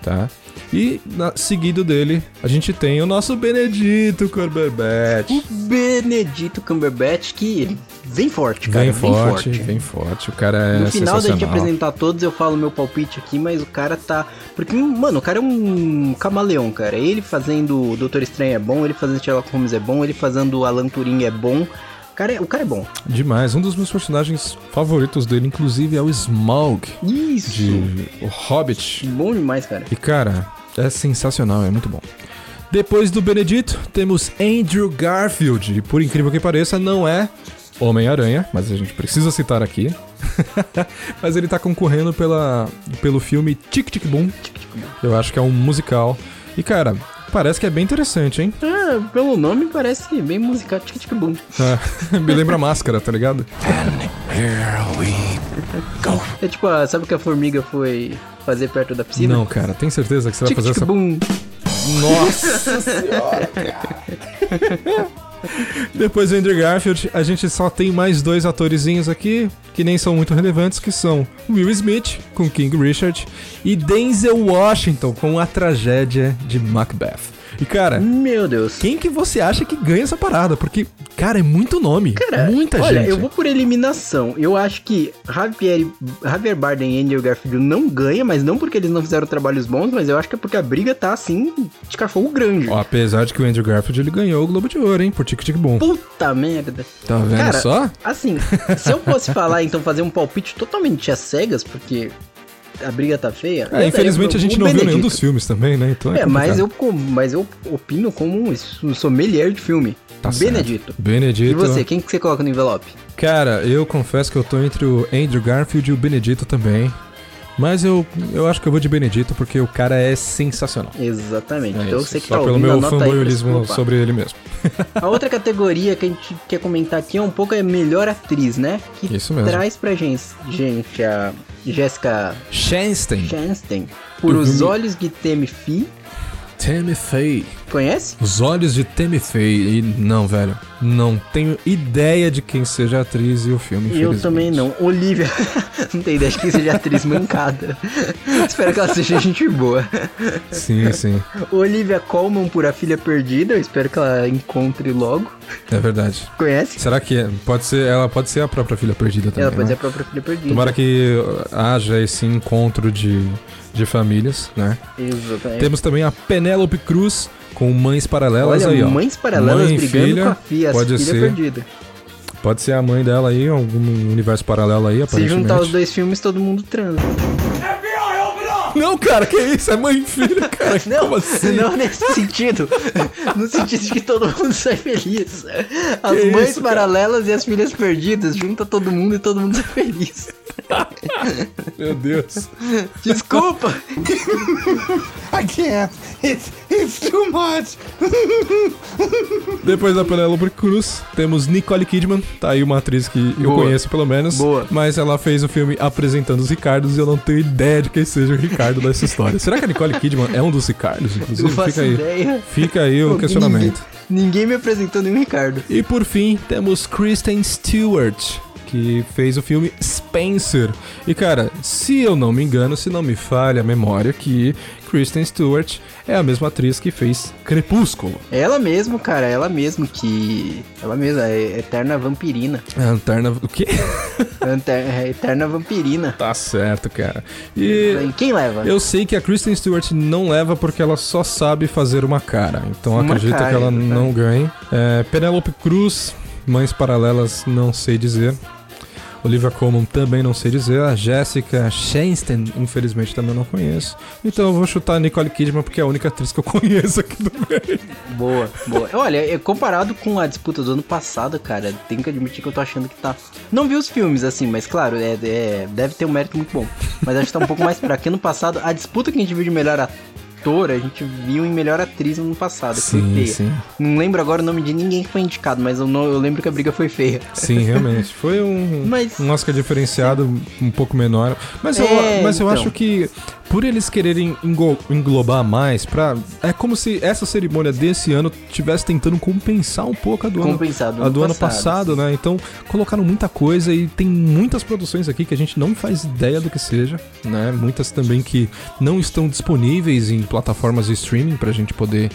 tá? E na- seguido dele, a gente tem o nosso Benedito Cumberbatch. Benedito Cumberbatch, que ele vem forte, cara. Vem Vem, forte, vem forte. O cara é No final da gente apresentar todos, eu falo meu palpite aqui, mas o cara tá. Porque, mano, o cara é um camaleão, cara. Ele fazendo o Doutor Estranho é bom, ele fazendo Sherlock Holmes é bom, ele fazendo o Alan Turing é bom. O cara é, o cara é bom. Demais. Um dos meus personagens favoritos dele, inclusive, é o Smaug, Isso! de O Hobbit. Bom demais, cara. E cara, é sensacional, é muito bom. Depois do Benedito, temos Andrew Garfield. E por incrível que pareça, não é Homem-Aranha, mas a gente precisa citar aqui. mas ele tá concorrendo pela, pelo filme Tic Tic Boom. Eu acho que é um musical. E cara, parece que é bem interessante, hein? É, pelo nome parece bem musical. Tic tic boom. É, me lembra máscara, tá ligado? É tipo, a- sabe o que a formiga foi fazer perto da piscina? Não, cara, tem certeza que você vai fazer essa. boom. Nossa senhora, cara. Depois do Andrew Garfield, a gente só tem mais dois atorizinhos aqui, que nem são muito relevantes, que são Will Smith, com King Richard, e Denzel Washington, com A Tragédia de Macbeth. E cara, Meu Deus. quem que você acha que ganha essa parada? Porque, cara, é muito nome, Cara, muita olha, gente. eu vou por eliminação. Eu acho que Javier, Javier Bardem e Andrew Garfield não ganham, mas não porque eles não fizeram trabalhos bons, mas eu acho que é porque a briga tá assim de cachorro grande. Ó, apesar de que o Andrew Garfield ele ganhou o Globo de Ouro, hein, por Tic Tic Boom. Puta merda. Tá vendo Cara, só? Assim, se eu fosse falar, então, fazer um palpite totalmente às cegas, porque a briga tá feia. É, infelizmente a gente não viu nenhum Benedito. dos filmes também, né? Então é, É, mas eu, mas eu opino como um, sommelier de filme. Tá certo. Benedito. Benedito. E você, quem que você coloca no envelope? Cara, eu confesso que eu tô entre o Andrew Garfield e o Benedito também. Mas eu, eu acho que eu vou de Benedito porque o cara é sensacional. Exatamente. É então isso, você que Só tá pelo ouvindo, meu fanboyolismo sobre ele mesmo. A outra categoria que a gente quer comentar aqui é um pouco a melhor atriz, né? Que Isso mesmo. traz pra gente, gente a Jessica Chastain. Chastain por Do Os Olhos de Temi-Fi. Tammy Faye. Conhece? Os olhos de Tammy Faye. E não, velho. Não tenho ideia de quem seja a atriz e o filme. Eu também não. Olivia. não tem ideia de quem seja atriz mancada. Espero que ela seja gente boa. Sim, sim. Olivia Colman por A Filha Perdida. Eu espero que ela encontre logo. É verdade. Conhece? Será que é? pode ser? Ela pode ser a própria filha perdida também. ela pode né? ser a própria Filha Perdida. Tomara que haja esse encontro de, de famílias, né? Exatamente. Temos também a Penélope Cruz com Mães Paralelas Olha, aí, ó. mães paralelas Mãe brigando filha, com a filha, pode filha ser. perdida. Pode ser a mãe dela aí, algum universo paralelo aí, Se aparentemente. juntar os dois filmes, todo mundo transa. Não, cara, que isso? É mãe e filha, cara. Não, Como assim? não nesse sentido. No sentido de que todo mundo sai feliz. As Que mães isso, cara? paralelas e as filhas perdidas, junta todo mundo e todo mundo sai feliz. Meu Deus. Desculpa! I can't. It's it's too much. Depois da Penélope Cruz, temos Nicole Kidman. Tá aí uma atriz que eu Boa. conheço pelo menos. Boa. Mas ela fez o filme apresentando os Ricardos e eu não tenho ideia de quem seja o Ricardo dessa história. Será que a Nicole Kidman é um dos Ricardos? Inclusive, Não faço fica aí. ideia. Fica aí o questionamento. Ninguém, ninguém me apresentou nenhum Ricardo. E por fim, temos Kristen Stewart, que fez o filme Spencer. E cara, se eu não me engano, se não me falha a memória, que Kristen Stewart é a mesma atriz que fez Crepúsculo. É ela mesmo, cara, ela mesmo que. Ela mesma, é eterna vampirina. A Lanterna... O quê? Eter- é eterna vampirina. tá certo, cara. E... Quem leva? Eu sei que a Kristen Stewart não leva porque ela só sabe fazer uma cara. Então Uma acredito cara, que ela exatamente. não ganhe. É, Penélope Cruz, Mães Paralelas, não sei dizer. Olivia Colman também não sei dizer. A Jessica Chastain, infelizmente, também não conheço. Então eu vou chutar a Nicole Kidman porque é a única atriz que eu conheço aqui do meio. Boa, boa. Olha, é, comparado com a disputa do ano passado, cara, tenho que admitir que eu tô achando que tá. Não vi os filmes, assim, mas claro, é, é- deve ter um mérito muito bom. Mas acho que tá um pouco mais fraco. Porque ano passado, a disputa que a gente viu de melhor ator, a gente viu em melhor atriz no ano passado. que foi Sim, feia. sim. Não lembro agora o nome de ninguém que foi indicado, mas eu, não, eu lembro que a briga foi feia. Sim, realmente. Foi um, Mas- um Oscar diferenciado, um pouco menor. Mas eu, É, mas eu então. acho que por eles quererem englobar mais, pra, é como se essa cerimônia desse ano tivesse tentando compensar um pouco a do ano, do a do ano passado, passado, né? Então colocaram muita coisa e tem muitas produções aqui que a gente não faz ideia do que seja, né? Muitas também que não estão disponíveis em plataformas de streaming pra gente poder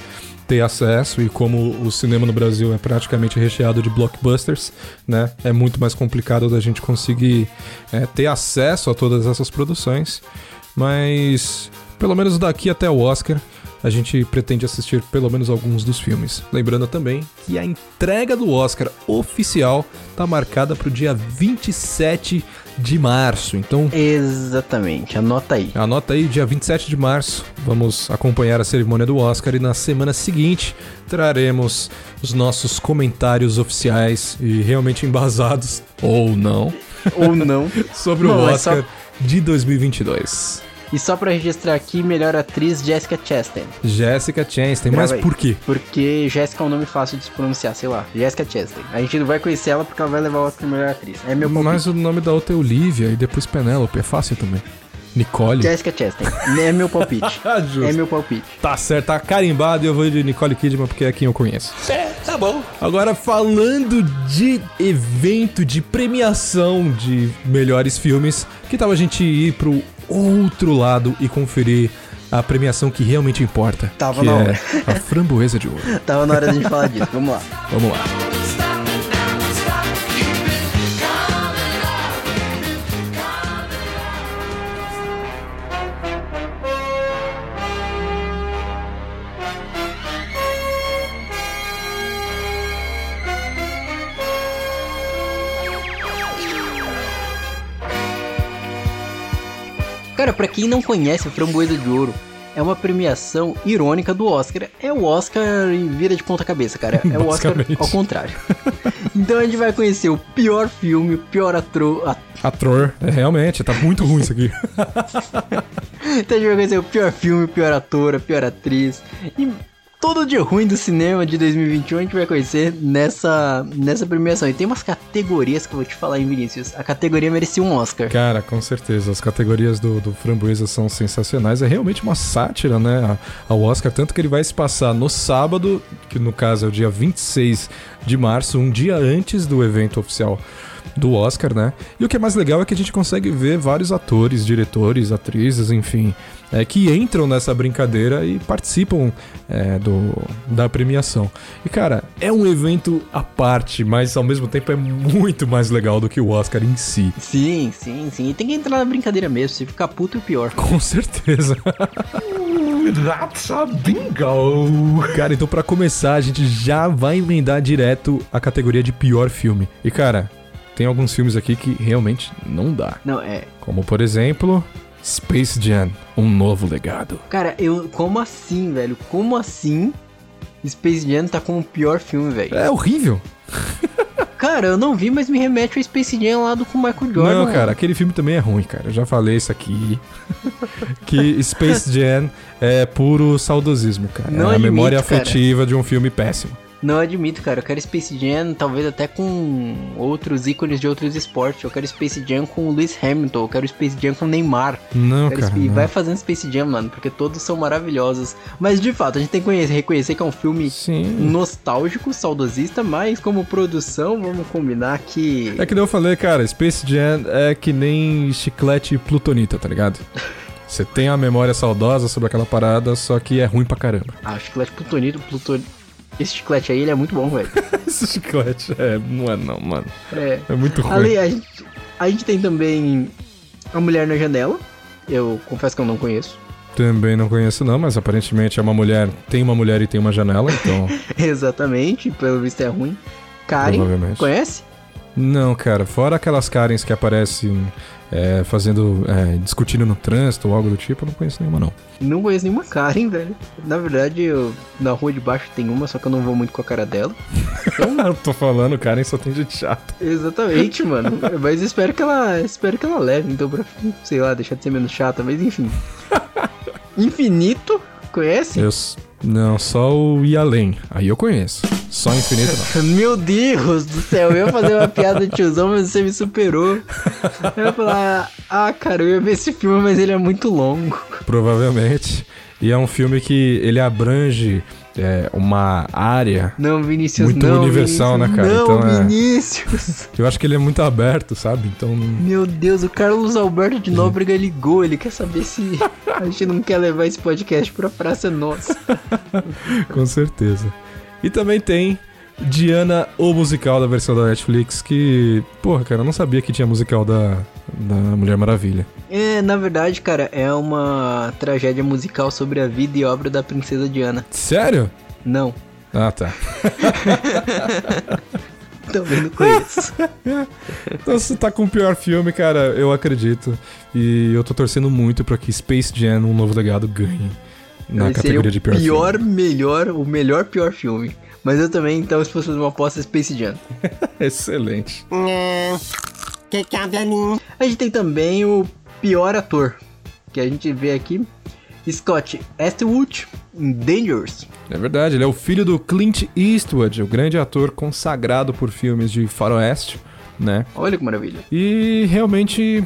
ter acesso e como o cinema no Brasil é praticamente recheado de blockbusters, né? É muito mais complicado da gente conseguir é, ter acesso a todas essas produções, mas pelo menos daqui até o Oscar a gente pretende assistir pelo menos alguns dos filmes. Lembrando também que a entrega do Oscar oficial está marcada para o dia 27 de março. Então Exatamente, anota aí. Anota aí, dia 27 de março, vamos acompanhar a cerimônia do Oscar e na semana seguinte traremos os nossos comentários oficiais e realmente embasados, ou não, Ou não. sobre Não, o é só- Oscar de 2022. E só pra registrar aqui, melhor atriz Jessica Chastain. Jéssica Chastain, mas aí. por quê? Porque Jéssica é um nome fácil de se pronunciar, sei lá. Jéssica Chastain. A gente não vai conhecer ela porque ela vai levar o Oscar de melhor atriz. É meu palpite. Mas o nome da outra é Olivia e depois Penélope, é fácil também. Nicole. Jéssica Chastain. É meu palpite. Ah, é meu palpite. Tá certo, tá carimbado e eu vou de Nicole Kidman porque é quem eu conheço. É, tá bom. Agora, falando de evento de premiação de melhores filmes, que tal a gente ir pro outro lado e conferir a premiação que realmente importa? Tava que na é hora. a framboesa de ouro. Tava na hora da gente falar disso. Vamos lá. Vamos lá. Pra quem não conhece o Framboesa de Ouro, é uma premiação irônica do Oscar. É o Oscar e vira de ponta cabeça, cara. É o Oscar ao contrário. então a gente vai conhecer o pior filme, o pior ator. a- Ator, é, realmente, tá muito ruim isso aqui. Então a gente vai conhecer o pior filme, o pior ator, a pior atriz. E todo dia ruim do cinema de 2021 a gente vai conhecer nessa, nessa premiação. E tem umas categorias que eu vou te falar, hein, Vinícius. A categoria merecia um Oscar. Cara, com certeza. As categorias do, do Framboesa são sensacionais. É realmente uma sátira, né? Ao Oscar. Tanto que ele vai se passar no sábado, que no caso é o dia 26 de março, um dia antes do evento oficial do Oscar, né? E o que é mais legal é que a gente consegue ver vários atores, diretores, atrizes, enfim, é, que entram nessa brincadeira e participam é, do, da premiação. E cara, é um evento à parte, mas ao mesmo tempo é muito mais legal do que o Oscar em si. Sim, sim, sim. E tem que entrar na brincadeira mesmo. Se ficar puto é pior. Com certeza. That's a bingo. Cara, então pra começar, a gente já vai emendar direto a categoria de pior filme. E cara, tem alguns filmes aqui que realmente não dá. Não, é. Como por exemplo, Space Jam, um novo legado. Cara, eu. Como assim, velho? Como assim? Space Jam tá como o pior filme, velho. É horrível. Cara, eu não vi, mas me remete ao Space Jam lá do com o Michael Jordan. não, mano. cara, aquele filme também é ruim, cara. Eu já falei isso aqui. que Space Jam é puro saudosismo, cara. Não é a admito, memória cara. afetiva de um filme péssimo. Não admito, cara. Eu quero Space Jam, talvez até com outros ícones de outros esportes. Eu quero Space Jam com o Lewis Hamilton. Eu quero Space Jam com o Neymar. Não, cara. E vai fazendo Space Jam, mano, porque todos são maravilhosos. Mas de fato, a gente tem que conhecer- reconhecer que é um filme Sim. nostálgico, saudosista, mas como produção, vamos combinar que. É que nem eu falei, cara, Space Jam é que nem chiclete plutonita, tá ligado? Você tem a memória saudosa sobre aquela parada, só que é ruim pra caramba. Ah, chiclete plutonito, plutonito. Esse chiclete aí, ele é muito bom, velho. Esse chiclete é, não é não, mano. É. É muito ruim. Ali, a gente, a gente tem também A Mulher na Janela. Eu confesso que eu não conheço. Também não conheço não, mas aparentemente é uma mulher, tem uma mulher e tem uma janela, então Exatamente, pelo visto é ruim. Karen, conhece? Não, cara, fora aquelas Karens que aparecem é, fazendo, é, discutindo no trânsito ou algo do tipo, eu não conheço nenhuma não. Não conheço nenhuma Karen, velho. Na verdade, eu, na rua de baixo tem uma, só que eu não vou muito com a cara dela. eu tô falando, Karen só tem gente chata. Exatamente, mano. Mas espero que ela. Espero que ela leve, então, pra, sei lá, deixar de ser menos chata, mas enfim. Infinito, conhece? Eu, não, só o Ir Além, aí eu conheço. Só Infinito não. Meu Deus do céu, eu ia fazer uma piada de tiozão, mas você me superou. Eu ia falar, ah, cara, eu ia ver esse filme, mas ele é muito longo. Provavelmente. E é um filme que ele abrange é, uma área. Não, Vinícius, Muito não. universal, Vinícius, né, cara? Não, Então é- Vinícius. Eu acho que ele é muito aberto, sabe? Então. Meu Deus, o Carlos Alberto de Nóbrega ligou, ele quer saber se a gente não quer levar esse podcast pra Praça Nossa. Com certeza. E também tem Diana, o musical da versão da Netflix, que. Porra, cara, eu não sabia que tinha musical da, da Mulher Maravilha. É, na verdade, cara, é uma tragédia musical sobre a vida e obra da princesa Diana. Sério? Não, Ah, tá. também não conheço. Então, se tá com o pior filme, cara, eu acredito. E eu tô torcendo muito pra que Space Jam, um novo legado, ganhe na categoria o de pior, pior, filme. melhor, o melhor pior filme. Mas eu também, então, se fosse fazer uma aposta, Space Jam. Excelente. Que cabe a mim. A gente tem também o pior ator, que a gente vê aqui, Scott Eastwood, em Dangerous. É verdade, ele é o filho do Clint Eastwood, o grande ator consagrado por filmes de faroeste, né? Olha que maravilha. E realmente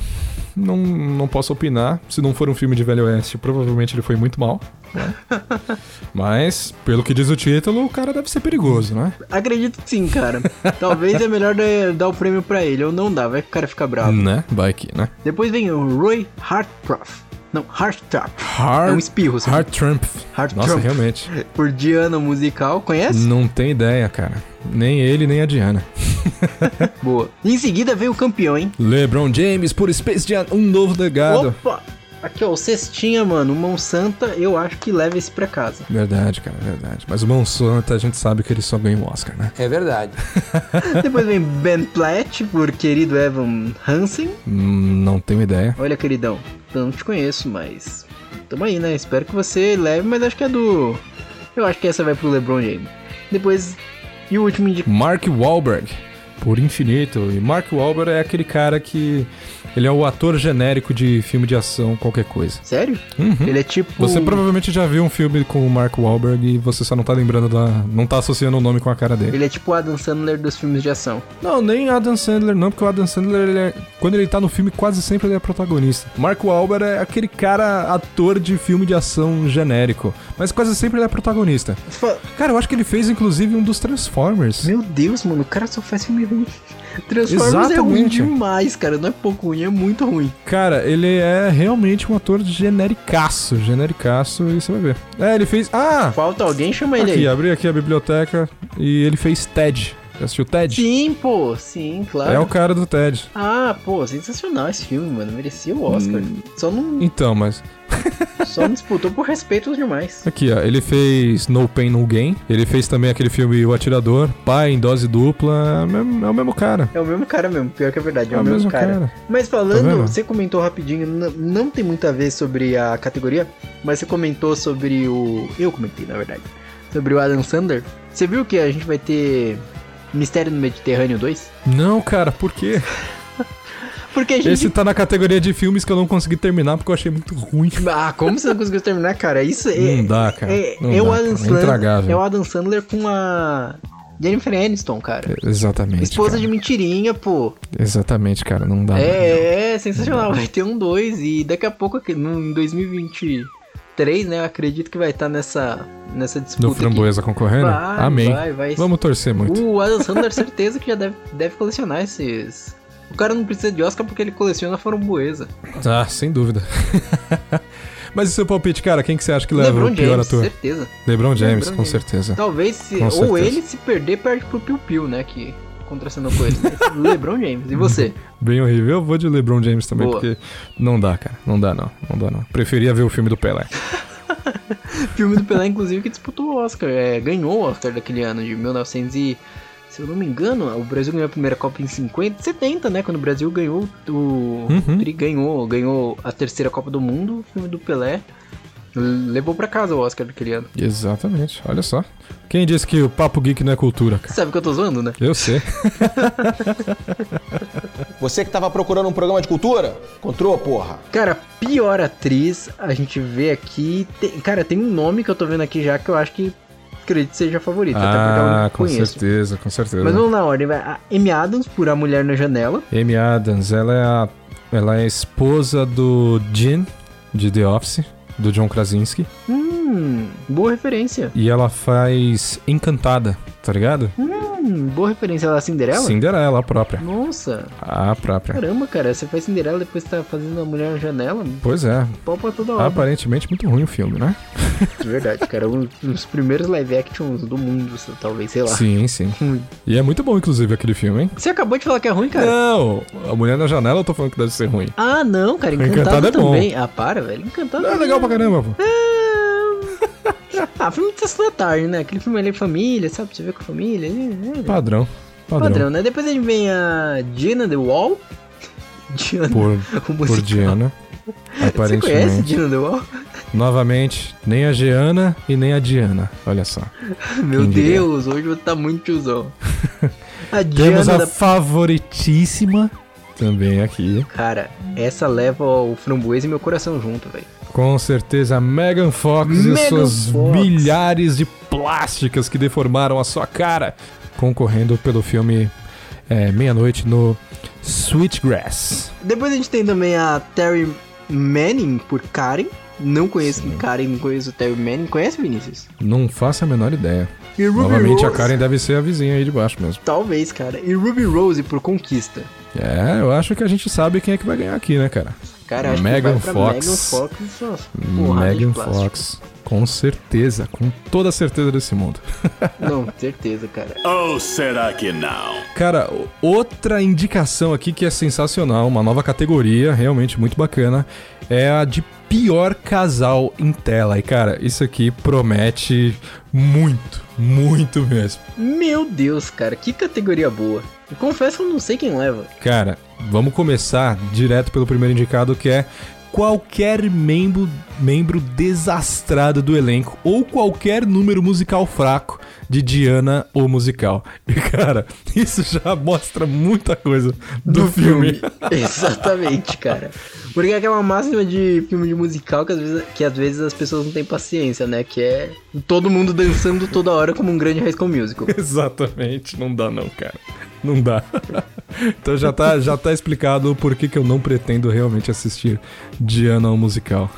não, não posso opinar. Se não for um filme de Velho Oeste, provavelmente ele foi muito mal. né? Mas, pelo que diz o título, o cara deve ser perigoso, né? Acredito que sim, cara. Talvez é melhor dar, o prêmio pra ele, ou não dá, vai que o cara fica bravo. Né? Vai que, né? Depois vem o Roy Hartproff. Não, Harttrap. Hard, É um espirro, sabe? Hard Trump. Hard Nossa, Trump. realmente. Por Diana Musical, conhece? Não tem ideia, cara. Nem ele, nem a Diana. Boa. Em seguida vem o campeão, hein? LeBron James por Space Jam, um novo legado. Opa! Aqui, ó, o Cestinha, mano, mão santa, eu acho que leva esse pra casa. Verdade, cara, verdade. Mas o Mão Santa, a gente sabe que ele só ganha o Oscar, né? É verdade. Depois vem Ben Platt, por querido Evan Hansen. Hum, não tenho ideia. Olha, queridão, eu não te conheço, mas tamo aí, né? Espero que você leve, mas acho que é do. Eu acho que essa vai pro LeBron James. Depois. E o último indicado. Mark Wahlberg, por infinito. E Mark Wahlberg é aquele cara que. Ele é o ator genérico de filme de ação, qualquer coisa. Sério? Uhum. Ele é tipo. Você provavelmente já viu um filme com o Mark Wahlberg e você só não tá lembrando da. não tá associando o nome com a cara dele. Ele é tipo o Adam Sandler dos filmes de ação. Não, nem Adam Sandler não, porque o Adam Sandler, ele é- quando ele tá no filme, quase sempre ele é protagonista. Mark Wahlberg é aquele cara ator de filme de ação genérico, mas quase sempre ele é protagonista. Cara, eu acho que ele fez inclusive um dos Transformers. Meu Deus, mano, o cara só faz filme ruim. Transformers é ruim Exatamente. demais, cara. Não é pouco ruim, é muito ruim. Cara, ele é realmente um ator genericaço, genericaço, e você vai ver. É, ele fez. Ah! Falta alguém, chama ele Aqui, aí. abri aqui a biblioteca e ele fez Ted. Já assistiu Ted? Sim, pô, sim, claro. É o cara do Ted. Ah, pô, sensacional esse filme, mano. Merecia o Oscar. Hum. Só, não, Então, mas. só não disputou por respeito aos demais. Aqui, ó. Ele fez No Pain, No Gain. Ele fez também aquele filme O Atirador. Pai em dose dupla. É o mesmo, é cara. É o mesmo cara mesmo, pior que é verdade, é, É o mesmo mesmo cara. cara. Mas Tá falando, vendo? você comentou rapidinho, não tem muito a ver sobre a categoria, mas você comentou sobre o. Eu comentei, na verdade. Sobre o Adam Sandler. Você viu que a gente vai ter Mistério no Mediterrâneo 2? Não, cara, por quê? Porque a gente. Esse tá na categoria de filmes que eu não consegui terminar porque eu achei muito ruim. Ah, como você não conseguiu terminar, cara? Isso é. Não dá, cara. É, Não é o dá, Adam cara. É Sandler. É o Adam Sandler com a Jennifer Aniston, cara. Exatamente. Esposa cara. de mentirinha, pô. Exatamente, cara. Não dá. não dá. É, é sensacional. Vai ter um 2 e daqui a pouco, aqui, no, em 2023, né? Eu acredito que vai estar nessa, nessa disputa. Do Framboesa concorrendo? Vai, Amém. vai, vai. Vamos torcer muito. O Adam Sandler, certeza que já deve, deve colecionar esses. O cara não precisa de Oscar porque ele coleciona framboesa. Ah, sem dúvida. Mas e seu palpite, cara? Quem que você acha que leva LeBron o pior James, ator? certeza. LeBron James, LeBron com James. certeza. Talvez se. Ou certeza. ele se perder, perde pro Piu Piu, né? Que contracenou com ele. LeBron James. E você? Bem horrível. Eu vou de LeBron James também, Boa. porque não dá, cara. Não dá, não. Não dá, não. Preferia ver o filme do Pelé. Filme do Pelé, inclusive, que disputou o Oscar. É, ganhou o Oscar daquele ano, de 1900 e... Se eu não me engano, o Brasil ganhou a primeira Copa em 50, 70, né? Quando o Brasil ganhou o... Uhum. Tri ganhou, ganhou a terceira Copa do Mundo, o filme do Pelé. Levou pra casa o Oscar daquele ano. Exatamente. Olha só. Quem disse que o Papo Geek não é cultura, cara? Sabe que eu tô zoando, né? Eu sei. Você que tava procurando um programa de cultura? Encontrou, porra? Cara, pior atriz, a gente vê aqui. tem- cara, tem um nome que eu tô vendo aqui já que eu acho que acredito que seja a favorita, até porque é o Ah, com conheço. certeza, com certeza. Mas vamos na ordem. A Amy Adams por A Mulher na Janela. Amy Adams, ela é a, ela é a esposa do Jim, de The Office, do John Krasinski. Hum, boa referência. E ela faz Encantada, tá ligado? Hum, boa referência. Ela é Cinderela? Cinderela, a própria. Nossa, A própria. caramba, cara. Você faz Cinderela depois tá fazendo A Mulher na Janela? Pois é. Pau pra toda hora. Aparentemente muito ruim o filme, né? De verdade, cara. Um dos primeiros live actions do mundo, talvez, sei lá. Sim, sim. Ruim. E é muito bom, inclusive, aquele filme, hein? Você acabou de falar que é ruim, cara? Não! A Mulher na Janela eu tô falando que deve ser ruim. Ah, não, cara. Encantado, Encantado é bom. também. Ah, para, velho. Encantado É legal pra caramba, pô. Ah, filme de sessão da tarde, né? Aquele filme ali família, sabe? Você vê com a família. É, é. Padrão. Padrão. Padrão, né? Depois a gente vem a Gina The Wall. Gina, Por, por. Diana. Você conhece Aparentemente. Gina The Wall? Novamente, nem a Giana e nem a Diana. Olha só. Meu Quem diria? Deus, hoje você tá muito tiozão. A Temos Diana a da... favoritíssima também aqui. Cara, essa leva o framboesa e meu coração junto, velho. Com certeza, Megan Fox e Megan suas Fox. milhares de plásticas que deformaram a sua cara, concorrendo pelo filme é, Meia-Noite no Sweetgrass. Depois a gente tem também a Terry Manning por Karen. Não conheço Karen, não conheço Terry Manning. Conhece, Vinícius? Não faço a menor ideia. E Ruby Novamente, a Rose. Karen deve ser a vizinha aí de baixo mesmo. Talvez, cara. E Ruby Rose por Conquista. É, eu acho que a gente sabe quem é que vai ganhar aqui, né, cara? Cara, acho Megan que vai Fox. Megan Fox. Megan. Fox. Com certeza, com toda a certeza desse mundo. Não, certeza, cara. Ou será que não? Cara, outra indicação aqui que é sensacional, uma nova categoria, realmente muito bacana, é a de pior casal em tela. E cara, isso aqui promete muito, muito mesmo. Meu Deus, cara, que categoria boa. Eu confesso que eu não sei quem leva. Cara, vamos começar direto pelo primeiro indicado que é qualquer membro, membro desastrado do elenco ou qualquer número musical fraco de Diana ou musical. E cara, isso já mostra muita coisa do, filme. Exatamente, cara. Porque é aquela máxima de filme de musical que às, vezes, que às vezes as pessoas não têm paciência, né? Que é todo mundo dançando toda hora como um grande High School Musical. Exatamente, não dá não, cara. Não dá. então já tá, já tá explicado o porquê que eu não pretendo realmente assistir Diana ao musical.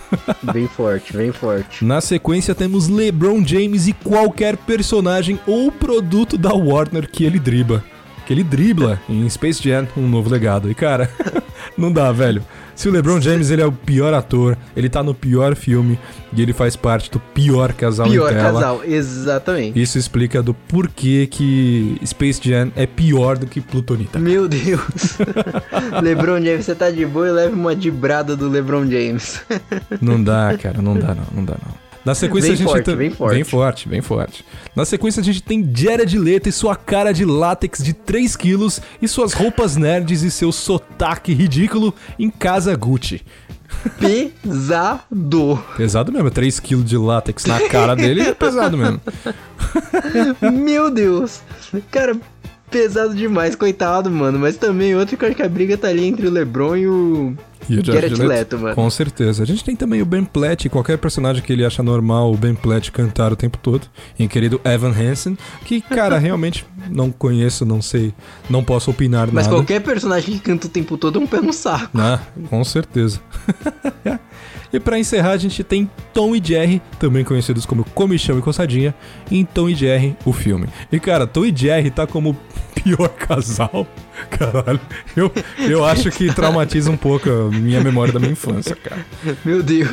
Bem forte, bem forte. Na sequência temos LeBron James e qualquer personagem ou produto da Warner que ele dribla. Que ele dribla em Space Jam, um novo legado. E cara, não dá, velho. Se o LeBron James ele é o pior ator, ele tá no pior filme e ele faz parte do pior casal pior em tela. casal, exatamente. Isso explica do porquê que Space Jam é pior do que Plutonita. Meu Deus. LeBron James, você tá de boa e leva uma dibrada do LeBron James. não dá, cara, não dá não, não dá não. Na sequência bem a gente forte, tem... bem forte. Bem forte, bem forte. Na sequência a gente tem Jared Leto e sua cara de látex de 3 quilos e suas roupas nerds e seu sotaque ridículo em Casa Gucci. Pesado. Pesado mesmo, 3 quilos de látex na cara dele é pesado mesmo. Meu Deus. Cara, pesado demais, coitado, mano. Mas também outro que eu acho que a briga tá ali entre o LeBron e o E o Jared Leto, mano. Com certeza. A gente tem também o Ben Platt, qualquer personagem que ele acha normal o Ben Platt cantar o tempo todo. Em querido Evan Hansen, que, cara, realmente não conheço, não sei, não posso opinar Mas nada. qualquer personagem que canta o tempo todo é um pé no saco. Ah, com certeza. e pra encerrar, a gente tem Tom e Jerry, também conhecidos como Comichão e Coçadinha, em Tom e Jerry, o filme. E cara, Tom e Jerry tá como pior casal. Caralho, eu, eu acho que traumatiza um pouco a minha memória da minha infância, cara. Meu Deus.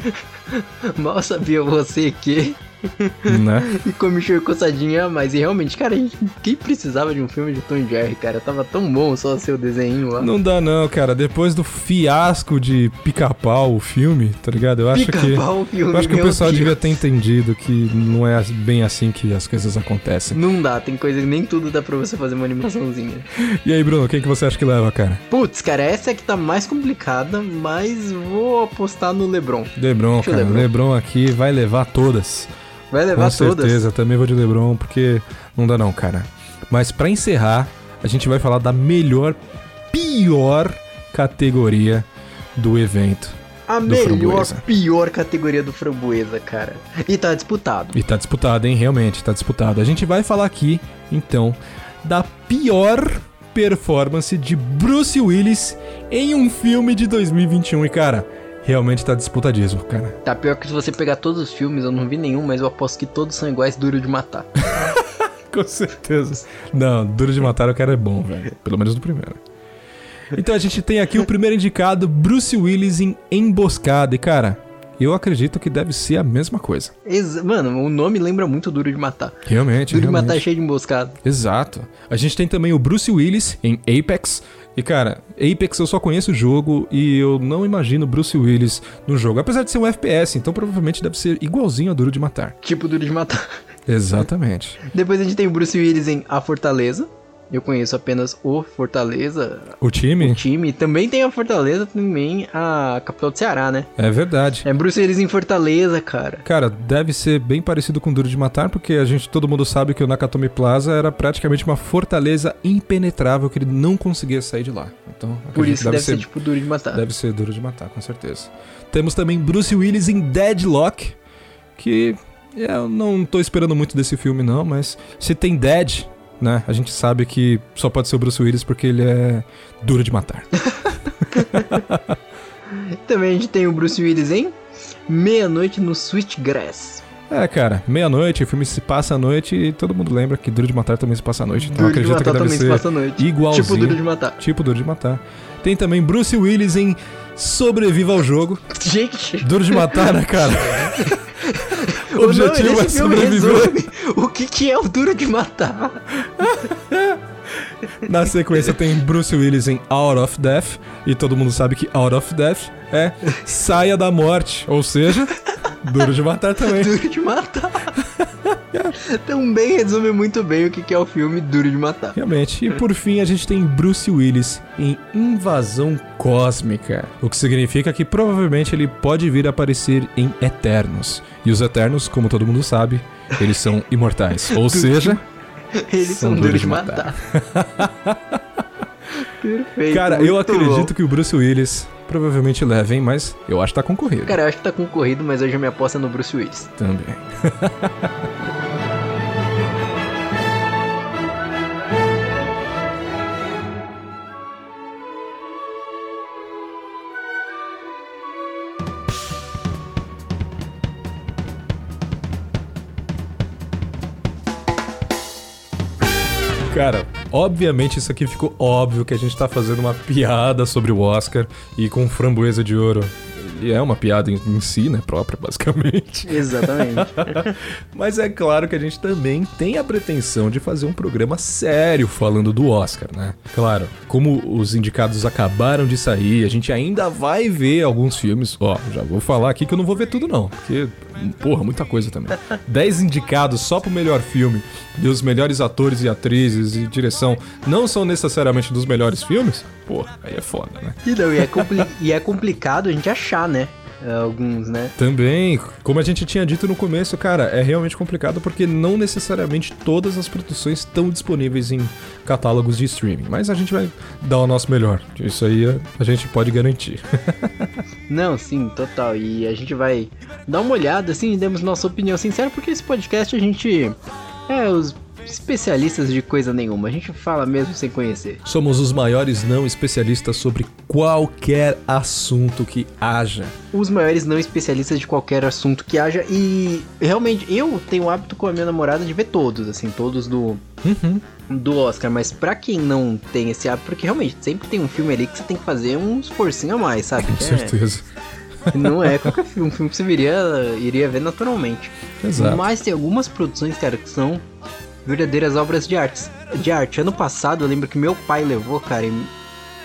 Mal sabia você que. Né? E comichão e coçadinha a mais. E realmente, cara, a gente, quem precisava de um filme de Tom e Jerry, cara? Tava tão bom só seu desenho lá. Não dá não, cara. Depois do fiasco de Pica-Pau, o filme, tá ligado? Eu acho que o filme, eu acho que o pessoal Deus. devia ter entendido que não é bem assim que as coisas acontecem. Não dá, tem coisa que nem tudo dá pra você fazer uma animaçãozinha. E aí, Bruno, quem que você acha que leva, cara? Putz, cara, essa é que tá mais complicada, mas vou apostar no LeBron. LeBron, Deixa eu cara. LeBron. LeBron aqui vai levar todas. Vai levar Com todas. certeza, também vou de LeBron, porque não dá não, cara. Mas pra encerrar, a gente vai falar da melhor, pior categoria do evento. A do melhor, Framboesa. pior categoria do Framboesa, cara. E tá disputado. E tá disputado, hein? Realmente, tá disputado. A gente vai falar aqui, então, da pior performance de Bruce Willis em um filme de 2021. E, cara, realmente tá disputadíssimo, cara. Tá pior que se você pegar todos os filmes, eu não vi nenhum, mas eu aposto que todos são iguais duro de matar. Com certeza. Não, Duro de Matar o cara é bom, velho. Pelo menos no primeiro. Então a gente tem aqui o primeiro indicado, Bruce Willis em Emboscada. E, cara, eu acredito que deve ser a mesma coisa. Ex- Mano, o nome lembra muito Duro de Matar. Realmente, Duro de realmente. Matar é cheio de emboscada. Exato. A gente tem também o Bruce Willis em Apex. E cara, Apex eu só conheço o jogo e eu não imagino Bruce Willis no jogo. Apesar de ser um FPS, então provavelmente deve ser igualzinho a Duro de Matar. Tipo Duro de Matar. Exatamente. Depois a gente tem o Bruce Willis em A Fortaleza. Eu conheço apenas o Fortaleza, O time? o time. Também tem a Fortaleza, também a capital do Ceará, né? É verdade. É Bruce Willis em Fortaleza, cara. Cara, deve ser bem parecido com Duro de Matar, porque a gente, todo mundo sabe que o Nakatomi Plaza era praticamente uma fortaleza impenetrável que ele não conseguia sair de lá. Então, Por isso que deve, ser, tipo Duro de Matar. Deve ser Duro de Matar, com certeza. Temos também Bruce Willis em Deadlock, que eu não tô esperando muito desse filme não, mas se tem Dead, né, a gente sabe que só pode ser o Bruce Willis porque ele é duro de matar. Também a gente tem o Bruce Willis em Meia-Noite no Switchgrass. É, cara, meia-noite, o filme se passa à noite e todo mundo lembra que Duro de Matar também se passa à noite. Então Duro de acredito Matar que deve também se ser passa à noite. igualzinho. Tipo Duro de Matar. Tipo Duro de Matar. Tem também Bruce Willis em Sobreviva ao Jogo. Gente, Duro de Matar, né, cara? o objetivo é sobreviver. o que, que é o Duro de Matar. Na sequência tem Bruce Willis em Out of Death. E todo mundo sabe que Out of Death é Saia da Morte. Ou seja, Duro de Matar também. Duro de Matar. Também resume muito bem o que é o filme Duro de Matar. Realmente. E por fim, a gente tem Bruce Willis em Invasão Cósmica. O que significa que provavelmente ele pode vir a aparecer em Eternos. E os Eternos, como todo mundo sabe, eles são imortais. Ou seja, Eles são, São duros de de matar. Perfeito. cara, eu acredito bom. que o Bruce Willis provavelmente leva, hein? Mas eu acho que tá concorrido. Cara, eu acho que tá concorrido, mas hoje a minha aposta é no Bruce Willis. Também. Cara, obviamente isso aqui ficou óbvio que a gente tá fazendo uma piada sobre o Oscar e com framboesa de ouro. Ele é uma piada em, em si, né, própria, basicamente. Exatamente. Mas é claro que a gente também tem a pretensão de fazer um programa sério falando do Oscar, né? Claro, como os indicados acabaram de sair, a gente ainda vai ver alguns filmes. Ó, já vou falar aqui que eu não vou ver tudo não, porque, porra, muita coisa também. Dez indicados só pro melhor filme e os melhores atores e atrizes e direção não são necessariamente dos melhores filmes? Porra, aí é foda, né? E, não, e, é compli- e é complicado a gente achar, né? Alguns, né? Também, como a gente tinha dito no começo, cara, é realmente complicado porque não necessariamente todas as produções estão disponíveis em catálogos de streaming. Mas a gente vai dar o nosso melhor. Isso aí a- a gente pode garantir. Não, sim, total. E a gente vai dar uma olhada, assim, e demos nossa opinião sincera, porque esse podcast a gente é os especialistas de coisa nenhuma. A gente fala mesmo sem conhecer. Somos os maiores não especialistas sobre qualquer assunto que haja. Os maiores não especialistas de qualquer assunto que haja. E realmente, eu tenho o hábito com a minha namorada de ver todos, assim, todos do. Do Oscar, mas pra quem não tem esse hábito, porque realmente sempre tem um filme ali que você tem que fazer um esforcinho a mais, sabe? Com é- certeza. Não é qualquer filme, um filme que você viria, iria ver naturalmente. Exato. Mas tem algumas produções, cara, que são verdadeiras obras de arte. De arte. Ano passado eu lembro que meu pai levou, cara. em-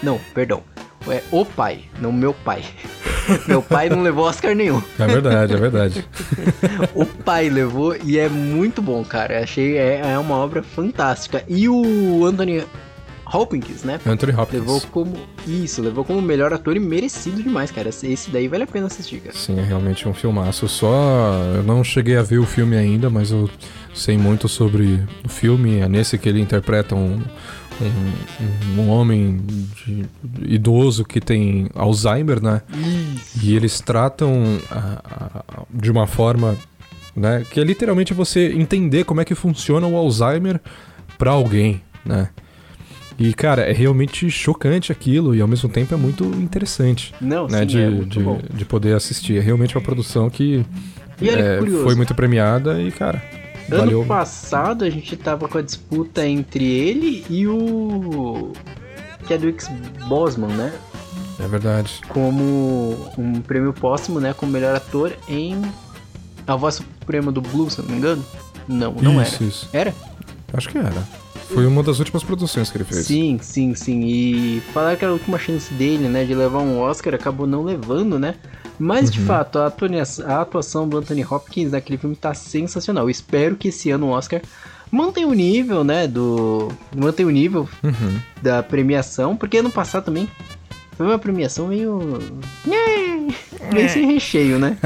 Não, perdão. É o pai, não meu pai. meu pai não levou Oscar nenhum. É verdade, é verdade. O pai levou e é muito bom, cara. Achei é, é uma obra fantástica. E o Anthony Hopkins, né? Anthony Hopkins. Levou como. Isso, levou como melhor ator e merecido demais, cara. Esse daí vale a pena assistir, cara. Sim, é realmente um filmaço. Só eu não cheguei a ver o filme ainda, mas eu sei muito sobre o filme. É nesse que ele interpreta um, um, um homem de- idoso que tem Alzheimer, né? E eles tratam a- a- de uma forma, né? Que é literalmente você entender como é que funciona o Alzheimer pra alguém, né? E, cara, é realmente chocante aquilo e ao mesmo tempo é muito interessante Não, né, sim, de, é de, bom. de poder assistir. É realmente uma produção que que é, foi muito premiada e, cara, Ano valeu. passado a gente tava com a disputa entre ele e o Chadwick Boseman, né? É verdade. Como um prêmio póstumo, né? Como melhor ator em A Voz Suprema do Blues, se não me engano. Não, não isso, era. isso. Era? Acho que era. Foi uma das últimas produções que ele fez. Sim, sim, sim. E falaram que era a última chance dele, né? De levar um Oscar, acabou não levando, né? Mas de Uhum. fato, a, atonia- a atuação do Anthony Hopkins naquele filme tá sensacional. Eu espero que esse ano o Oscar mantenha o nível, né? Do. Mantenha o nível Uhum. da premiação, porque ano passado também foi uma premiação meio. meio sem recheio, né?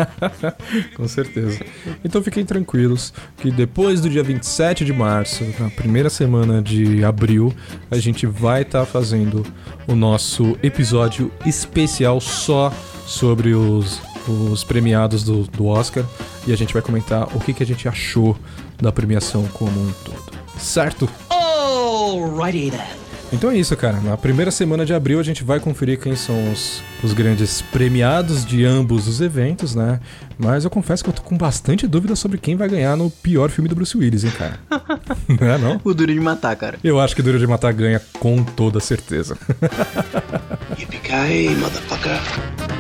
Com certeza. Então fiquem tranquilos que depois do dia 27 de março, na primeira semana de abril, a gente vai estar fazendo o nosso episódio especial só sobre os, os premiados do, do Oscar e a gente vai comentar o que, que a gente achou da premiação como um todo. Certo? Alrighty then. Então é isso, cara. Na primeira semana de abril a gente vai conferir quem são os, os grandes premiados de ambos os eventos, né? Mas eu confesso que eu tô com bastante dúvida sobre quem vai ganhar no pior filme do Bruce Willis, hein, cara? não é não? O Duro de Matar, cara. Eu acho que Duro de Matar ganha com toda certeza. Yippee-ki-yay, motherfucker.